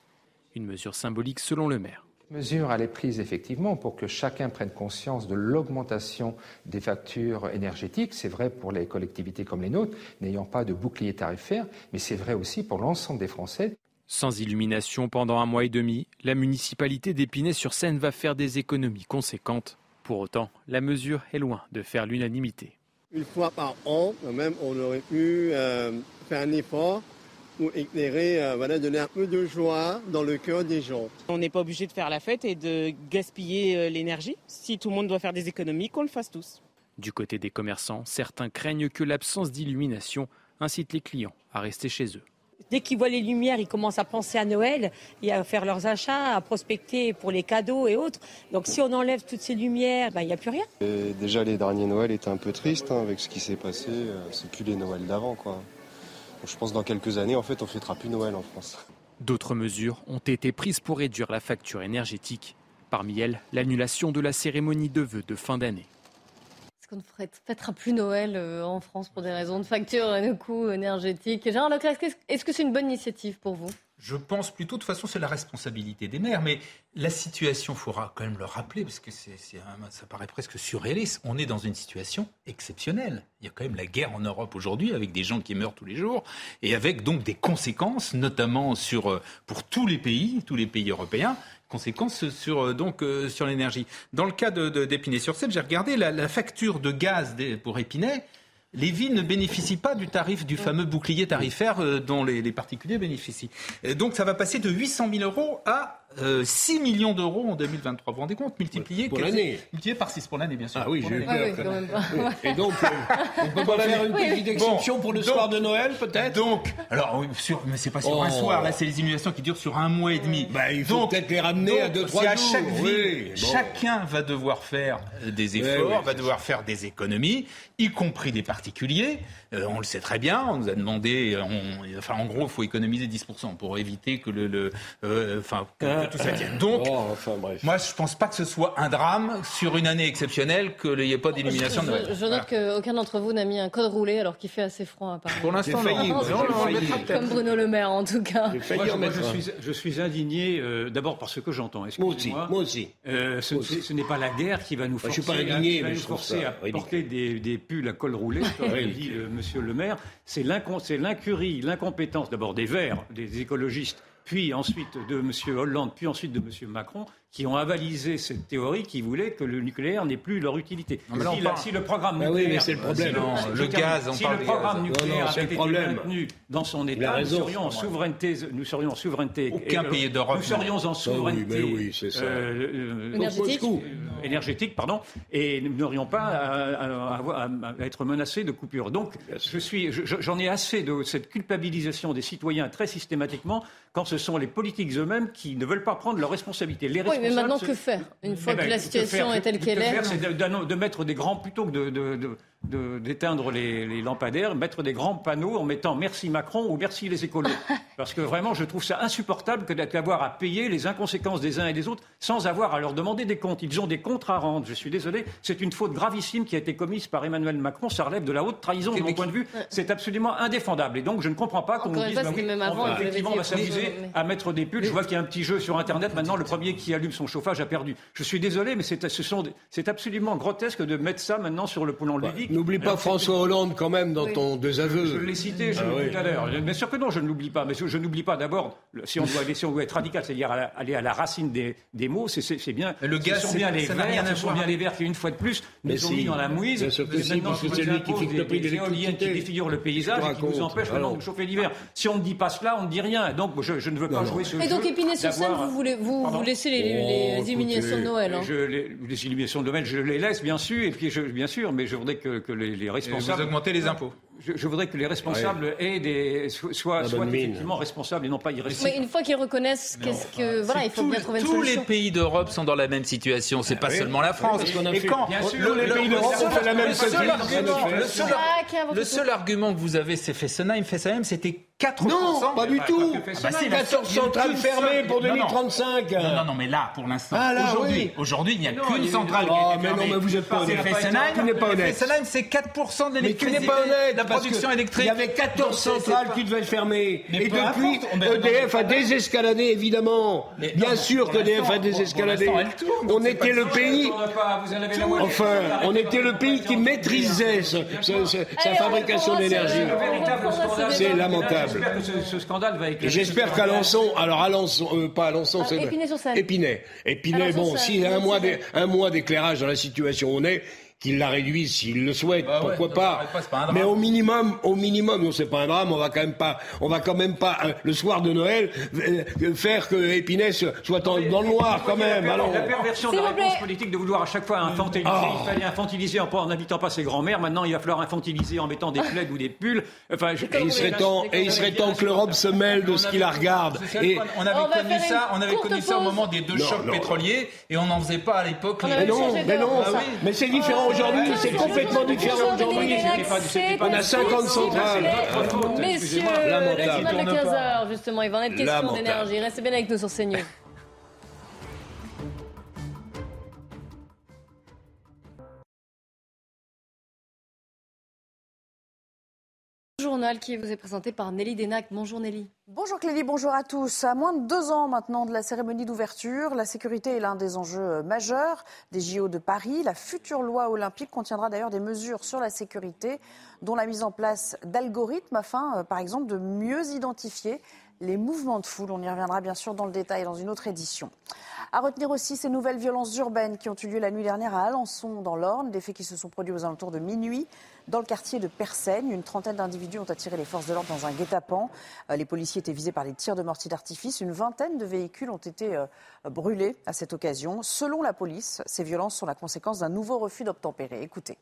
Speaker 20: Une mesure symbolique selon le maire.
Speaker 21: Mesure, elle est prise effectivement pour que chacun prenne conscience de l'augmentation des factures énergétiques. C'est vrai pour les collectivités comme les nôtres, n'ayant pas de bouclier tarifaire, mais c'est vrai aussi pour l'ensemble des Français.
Speaker 20: Sans illumination pendant un mois et demi, la municipalité d'Épinay-sur-Seine va faire des économies conséquentes. Pour autant, la mesure est loin de faire l'unanimité.
Speaker 22: Une fois par an, même, on aurait pu euh, faire un effort pour éclairer, euh, voilà, donner un peu de joie dans le cœur des gens.
Speaker 23: On n'est pas obligé de faire la fête et de gaspiller euh, l'énergie. Si tout le monde doit faire des économies, qu'on le fasse tous.
Speaker 20: Du côté des commerçants, certains craignent que l'absence d'illumination incite les clients à rester chez eux.
Speaker 24: Dès qu'ils voient les lumières, ils commencent à penser à Noël et à faire leurs achats, à prospecter pour les cadeaux et autres. Donc si on enlève toutes ces lumières, ben, il n'y a plus rien.
Speaker 25: déjà, les derniers Noëls étaient un peu tristes hein, avec ce qui s'est passé. Euh, c'est plus les Noëls d'avant, quoi je pense que dans quelques années, en fait, on ne fêtera plus Noël en France.
Speaker 20: D'autres mesures ont été prises pour réduire la facture énergétique. Parmi elles, l'annulation de la cérémonie de vœux de fin d'année.
Speaker 1: Qu'on ne fêtera plus Noël euh, en France pour des raisons de facture et de coûts énergétiques Gérard Leclerc, est-ce que c'est une bonne initiative pour vous?
Speaker 13: Je pense plutôt, de toute façon, c'est la responsabilité des maires. Mais la situation, il faudra quand même le rappeler, parce que c'est, ça paraît presque surréaliste. On est dans une situation exceptionnelle. Il y a quand même la guerre en Europe aujourd'hui, avec des gens qui meurent tous les jours, et avec donc des conséquences, notamment sur, euh, pour tous les pays, tous les pays européens, conséquences sur, euh, donc, euh, sur l'énergie. Dans le cas d'Épinay-sur-Seine, j'ai regardé la, facture de gaz pour Épinay les villes ne bénéficient pas du tarif du fameux bouclier tarifaire euh, dont les, particuliers bénéficient. donc ça va passer de 800 000 euros à 6 euh, millions d'euros en 2023. Vous vous rendez compte Multiplié,
Speaker 14: pour l'année.
Speaker 13: Multiplié par 6 pour l'année, bien sûr.
Speaker 14: Ah oui, j'ai eu peur. Et donc, euh, on peut [LAUGHS] pas faire une petite exception pour le soir de Noël, peut-être
Speaker 13: Donc, alors, sur, mais c'est pas sur un oh. soir, là, c'est les immunisations qui durent sur un mois et demi.
Speaker 14: Bah, il faut peut-être les ramener à 2-3 jours. À
Speaker 13: chaque ville, chacun va devoir faire des efforts, va devoir faire des économies, y compris des particuliers. Euh, on le sait très bien, on nous a demandé, enfin, en gros, il faut économiser 10% pour éviter que le, enfin, tout ça [LAUGHS] Donc, oh, moi, je ne pense pas que ce soit un drame sur une année exceptionnelle qu'il n'y ait pas d'illumination de Noël.
Speaker 1: Je, note qu'aucun d'entre vous n'a mis un code roulé alors qu'il fait assez froid à Paris.
Speaker 13: Pour l'instant, non.
Speaker 1: Comme Bruno Le Maire, en tout cas.
Speaker 15: Moi, je, suis, je, suis, indigné euh, d'abord par ce que j'entends.
Speaker 14: Moi aussi. Moi aussi.
Speaker 15: Euh, ce, n'est pas la guerre qui va nous forcer, je suis pas indigné, à, mais forcer à porter des, des, pulls à col roulé, comme dit euh, Monsieur Le Maire. C'est l'incurie, l'incompétence d'abord des Verts, des écologistes puis ensuite de M. Hollande, puis ensuite de M. Macron, qui ont avalisé cette théorie qui voulait que le nucléaire n'ait plus leur utilité. si, le programme
Speaker 14: bah
Speaker 15: nucléaire,
Speaker 14: oui, c'est le problème.
Speaker 13: le gaz,
Speaker 15: si le programme nucléaire avait été maintenu dans son état, nous serions en souveraineté, nous serions en souveraineté.
Speaker 13: Aucun pays d'Europe.
Speaker 15: Nous serions en souveraineté
Speaker 14: oui, oui, ça.
Speaker 15: Euh,
Speaker 1: énergétique.
Speaker 15: énergétique, pardon, et nous n'aurions pas à, à, être menacés de coupure. Donc, je suis, j'en ai assez de cette culpabilisation des citoyens très systématiquement quand ce sont les politiques eux-mêmes qui ne veulent pas prendre leurs responsabilités. Les
Speaker 1: oui, mais maintenant, que faire? Une fois ben, que la situation est telle qu'elle est.
Speaker 15: C'est de, mettre des grands, plutôt que de d'éteindre les, lampadaires, mettre des grands panneaux en mettant merci Macron ou merci les écolos. [LAUGHS] Parce que vraiment, je trouve ça insupportable que d'avoir à payer les inconséquences des uns et des autres sans avoir à leur demander des comptes. Ils ont des comptes à rendre. Je suis désolé, c'est une faute gravissime qui a été commise par Emmanuel Macron. Ça relève de la haute trahison, de mon point de vue. C'est absolument indéfendable. Et donc, je ne comprends pas qu'on nous dise, bah oui, on va s'amuser à mettre des pulls. Je vois qu'il y a un petit jeu sur Internet. Maintenant, le premier qui allume son chauffage a perdu. Je suis désolé, mais c'est absolument grotesque de mettre ça maintenant sur le plan ludique.
Speaker 14: N'oublie pas François Hollande quand même dans ton désaveu.
Speaker 15: Je l'ai cité, je ah, tout à l'heure. Bien sûr que non, je ne l'oublie pas. Mais je, n'oublie pas d'abord, si on doit, si on doit être radical, c'est-à-dire aller à la racine des, des mots, c'est bien.
Speaker 13: Le gaz,
Speaker 15: ce sont bien les verts, ce sont bien les verts qui, une fois de plus, nous ont mis dans la mouise.
Speaker 14: Bien sûr que si, parce que c'est lui qui fixe le prix
Speaker 15: des éoliennes qui défigurent le paysage et qui nous empêchent de chauffer l'hiver. Si on ne dit pas cela, on ne dit rien. Donc je ne veux pas jouer ce jeu.
Speaker 1: Et donc Épinay-sur-Seine, vous laissez les oh, illuminations de Noël hein
Speaker 15: Les illuminations de Noël, je les laisse bien sûr, et puis bien sûr, mais je voudrais que les responsables
Speaker 13: les impôts.
Speaker 15: Je, voudrais que les responsables aient des, soient, effectivement responsables et non pas irresponsables.
Speaker 1: Mais une fois qu'ils reconnaissent qu'est-ce que. Voilà, il faut bien trouver une solution.
Speaker 13: Tous les pays d'Europe sont dans la même situation, c'est pas ah seulement la France.
Speaker 14: et quand bien sûr, les pays d'Europe ont fait la même chose.
Speaker 13: Le seul argument que vous avez, c'est Fessenheim. Fessenheim, c'était 4%.
Speaker 14: Non, pas du tout. 14 centrales fermées pour 2035.
Speaker 13: Non, non, non, mais là, pour l'instant, aujourd'hui, aujourd'hui, il n'y a qu'une centrale qui est
Speaker 14: fermée. Mais non, mais vous êtes pas honnête.
Speaker 13: Fessenheim, c'est 4% de l'électricité.
Speaker 14: Mais tu n'es pas honnête.
Speaker 13: La production électrique.
Speaker 14: Il y avait 14 centrales qui devaient être fermées. Et depuis, EDF a désescaladé, évidemment. Bien sûr qu'EDF a désescaladé. On était le pays. Enfin, on était le pays qui maîtrisait sa fabrication d'énergie. C'est lamentable.
Speaker 15: J'espère que ce, scandale va éclater.
Speaker 14: J'espère qu'Alençon, alors Alençon, euh, pas Alençon, ah, c'est Épinay. Épinay, bon, s'il y a un mois d'éclairage dans la situation où on est, qu'il la réduise s'il le souhaite, bah pourquoi pas. Mais au minimum, au minimum, non, c'est pas un drame. On va quand même pas, on va quand même pas euh, le soir de Noël euh, faire que Épinay soit dans le noir quand même.
Speaker 15: La, la perversion de la réponse politique de vouloir à chaque fois infantiliser. Oh. Il fallait infantiliser en n'invitant pas ses grands-mères. Maintenant, il va falloir infantiliser en mettant des plaids ou des pulls.
Speaker 14: Enfin, et il serait temps, et il serait temps que l'Europe se mêle de ce qui la regarde.
Speaker 13: Et on avait connu ça, on avait connu ça au moment des deux chocs pétroliers, et on n'en faisait pas à l'époque.
Speaker 14: Mais non, mais non, mais c'est différent aujourd'hui, c'est complètement différent aujourd'hui. On a 50 centrales.
Speaker 1: Messieurs, le journal de 15h, justement, il va en être question d'énergie. Restez bien avec nous sur CNews. Journal qui vous est présenté par Nelly Denac. Bonjour Nelly.
Speaker 2: Bonjour Clélie, bonjour à tous. À moins de deux ans maintenant de la cérémonie d'ouverture, la sécurité est l'un des enjeux majeurs des JO de Paris. La future loi olympique contiendra d'ailleurs des mesures sur la sécurité, dont la mise en place d'algorithmes afin, euh, par exemple, de mieux identifier les mouvements de foule. On y reviendra bien sûr dans le détail dans une autre édition. À retenir aussi ces nouvelles violences urbaines qui ont eu lieu la nuit dernière à Alençon, dans l'Orne, des faits qui se sont produits aux alentours de minuit. Dans le quartier de Persaigne, une trentaine d'individus ont attiré les forces de l'ordre dans un guet-apens. Euh, les policiers étaient visés par des tirs de mortier d'artifice. Une vingtaine de véhicules ont été euh, brûlés à cette occasion. Selon la police, ces violences sont la conséquence d'un nouveau refus d'obtempérer. Écoutez.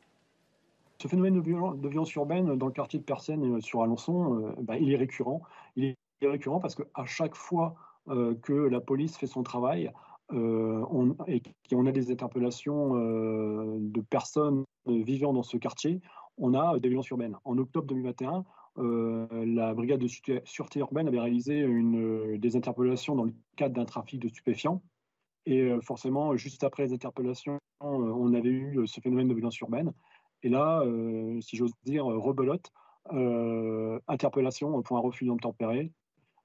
Speaker 6: Ce phénomène de violence, urbaine dans le quartier de Persaigne euh, sur Alençon, bah, il est récurrent. Il est récurrent parce qu'à chaque fois que la police fait son travail, euh, et on a des interpellations euh, de personnes vivant dans ce quartier, on a des violences urbaines. En octobre 2021, euh, la brigade de sûreté urbaine avait réalisé des interpellations dans le cadre d'un trafic de stupéfiants. Et forcément, juste après les interpellations, on avait eu ce phénomène de violence urbaine. Et là, si j'ose dire, rebelote, interpellation pour un refus d'obtempérer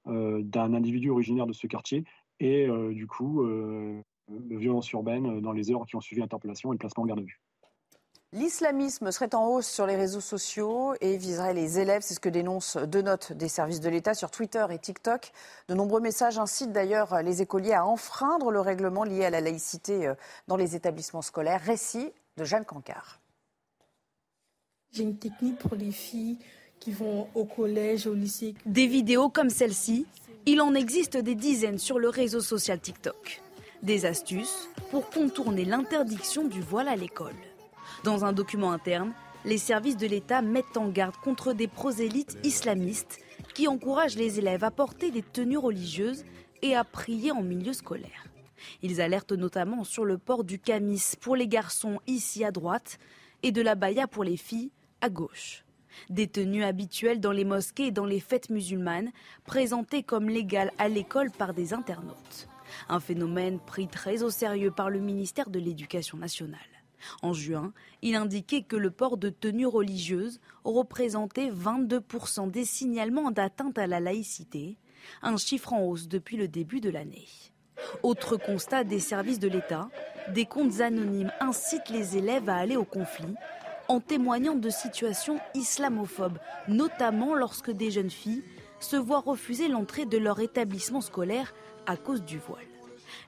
Speaker 6: d'un individu originaire de ce quartier et euh, du coup, euh, de violence urbaine dans les heures qui ont suivi l'interpellation et le placement en garde à vue.
Speaker 2: L'islamisme serait en hausse sur les réseaux sociaux et viserait les élèves. C'est ce que dénoncent deux notes des services de l'État sur Twitter et TikTok. De nombreux messages incitent d'ailleurs les écoliers à enfreindre le règlement lié à la laïcité euh, dans les établissements scolaires. Récit de Jeanne Cancard.
Speaker 26: J'ai une technique pour les filles qui vont au collège, au lycée.
Speaker 27: Des vidéos comme celle-ci, il en existe des dizaines sur le réseau social TikTok. Des astuces pour contourner l'interdiction du voile à l'école. Dans un document interne, les services de l'État mettent en garde contre des prosélytes islamistes qui encouragent les élèves à porter des tenues religieuses et à prier en milieu scolaire. Ils alertent notamment sur le port du camis pour les garçons ici à droite et de la baya pour les filles à gauche. Des tenues habituelles dans les mosquées et dans les fêtes musulmanes, présentées comme légales à l'école par des internautes. Un phénomène pris très au sérieux par le ministère de l'Éducation nationale. En juin, il indiquait que le port de tenues religieuses représentait 22% des signalements d'atteinte à la laïcité, un chiffre en hausse depuis le début de l'année. Autre constat des services de l'État, des comptes anonymes incitent les élèves à aller au conflit en témoignant de situations islamophobes, notamment lorsque des jeunes filles se voient refuser l'entrée de leur établissement scolaire à cause du voile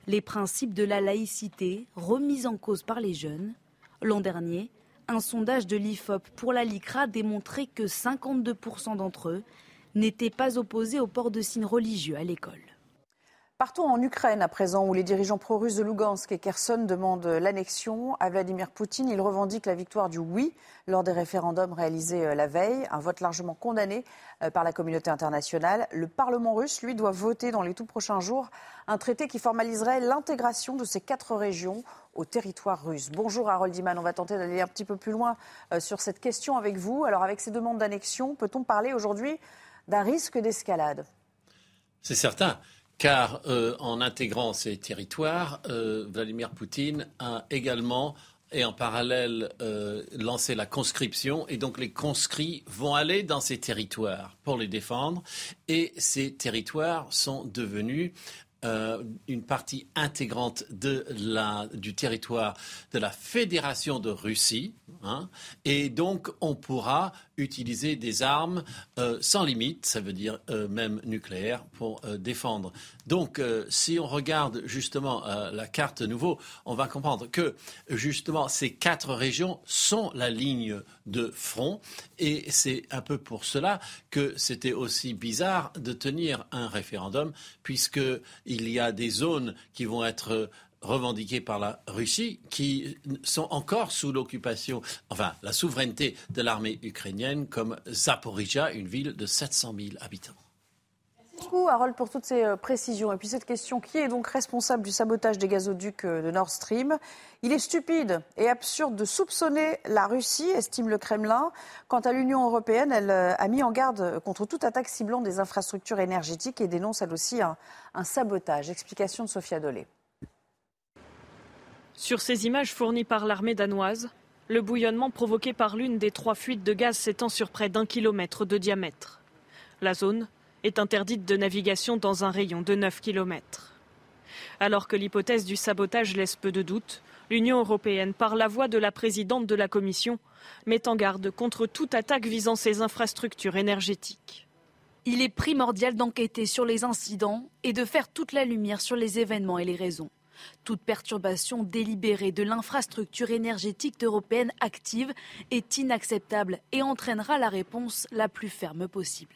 Speaker 27: les principes de la laïcité remis en cause par les jeunes. L'an dernier, un sondage de l'IFOP pour la LICRA démontrait que 52% d'entre eux n'étaient pas opposés au port de signes religieux à l'école.
Speaker 2: Partons en Ukraine à présent, où les dirigeants pro-russes de Lugansk et Kherson demandent l'annexion à Vladimir Poutine. Ils revendiquent la victoire du oui lors des référendums réalisés euh, la veille, un vote largement condamné euh, par la communauté internationale. Le Parlement russe, lui, doit voter dans les tout prochains jours un traité qui formaliserait l'intégration de ces quatre régions au territoire russe. Bonjour Harold Iman, on va tenter d'aller un petit peu plus loin euh, sur cette question avec vous. Alors avec ces demandes d'annexion, peut-on parler aujourd'hui d'un risque d'escalade?
Speaker 11: C'est certain car euh, en intégrant ces territoires, euh, Vladimir Poutine a également et en parallèle euh, lancé la conscription et donc les conscrits vont aller dans ces territoires pour les défendre et ces territoires sont devenus euh, une partie intégrante de la, du territoire de la Fédération de Russie. Hein, et donc, on pourra utiliser des armes euh, sans limite, ça veut dire euh, même nucléaires, pour défendre. Donc, si on regarde justement la carte nouveau, on va comprendre que justement ces quatre régions sont la ligne de front. Et c'est un peu pour cela que c'était aussi bizarre de tenir un référendum, puisqu'il y a des zones qui vont être revendiquées par la Russie, qui sont encore sous l'occupation, enfin la souveraineté de l'armée ukrainienne, comme Zaporizhia, une ville de 700 000 habitants
Speaker 2: beaucoup, Harold, pour toutes ces euh, précisions. Et puis cette question, qui est donc responsable du sabotage des gazoducs euh, de Nord Stream? Il est stupide et absurde de soupçonner la Russie, estime le Kremlin. Quant à l'Union européenne, elle euh, a mis en garde contre toute attaque ciblant des infrastructures énergétiques et dénonce elle aussi un, sabotage. Explication de Sophia Dolé.
Speaker 3: Sur ces images fournies par l'armée danoise, le bouillonnement provoqué par l'une des trois fuites de gaz s'étend sur près d'un kilomètre de diamètre. La zone est interdite de navigation dans un rayon de 9 km. Alors que l'hypothèse du sabotage laisse peu de doute, l'Union européenne, par la voix de la présidente de la Commission, met en garde contre toute attaque visant ses infrastructures énergétiques.
Speaker 27: Il est primordial d'enquêter sur les incidents et de faire toute la lumière sur les événements et les raisons. Toute perturbation délibérée de l'infrastructure énergétique européenne active est inacceptable et entraînera la réponse la plus ferme possible.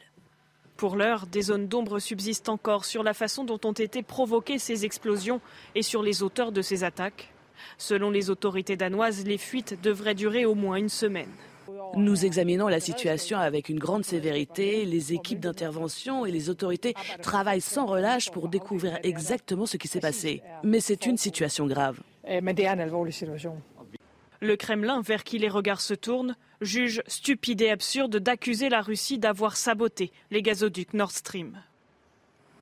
Speaker 3: Pour l'heure, des zones d'ombre subsistent encore sur la façon dont ont été provoquées ces explosions et sur les auteurs de ces attaques. Selon les autorités danoises, les fuites devraient durer au moins une semaine.
Speaker 28: Nous examinons la situation avec une grande sévérité. Les équipes d'intervention et les autorités travaillent sans relâche pour découvrir exactement ce qui s'est passé. Mais c'est une situation grave.
Speaker 3: Le Kremlin, vers qui les regards se tournent, juge stupide et absurde d'accuser la Russie d'avoir saboté les gazoducs Nord Stream.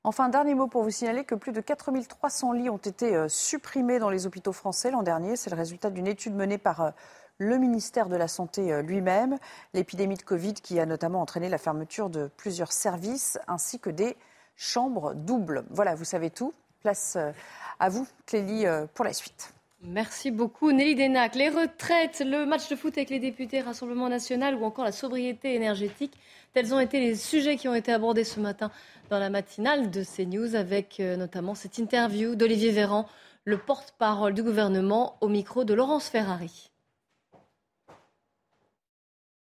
Speaker 2: Enfin, dernier mot pour vous signaler que plus de 4300 lits ont été euh, supprimés dans les hôpitaux français l'an dernier. C'est le résultat d'une étude menée par euh, le ministère de la Santé euh, lui-même. L'épidémie de Covid qui a notamment entraîné la fermeture de plusieurs services ainsi que des chambres doubles. Voilà, vous savez tout. Place à vous, Clélie, pour la suite.
Speaker 1: Merci beaucoup Nelly Denac. Les retraites, le match de foot avec les députés, Rassemblement national ou encore la sobriété énergétique, tels ont été les sujets qui ont été abordés ce matin dans la matinale de CNews avec euh, notamment cette interview d'Olivier Véran, le porte-parole du gouvernement au micro de Laurence Ferrari.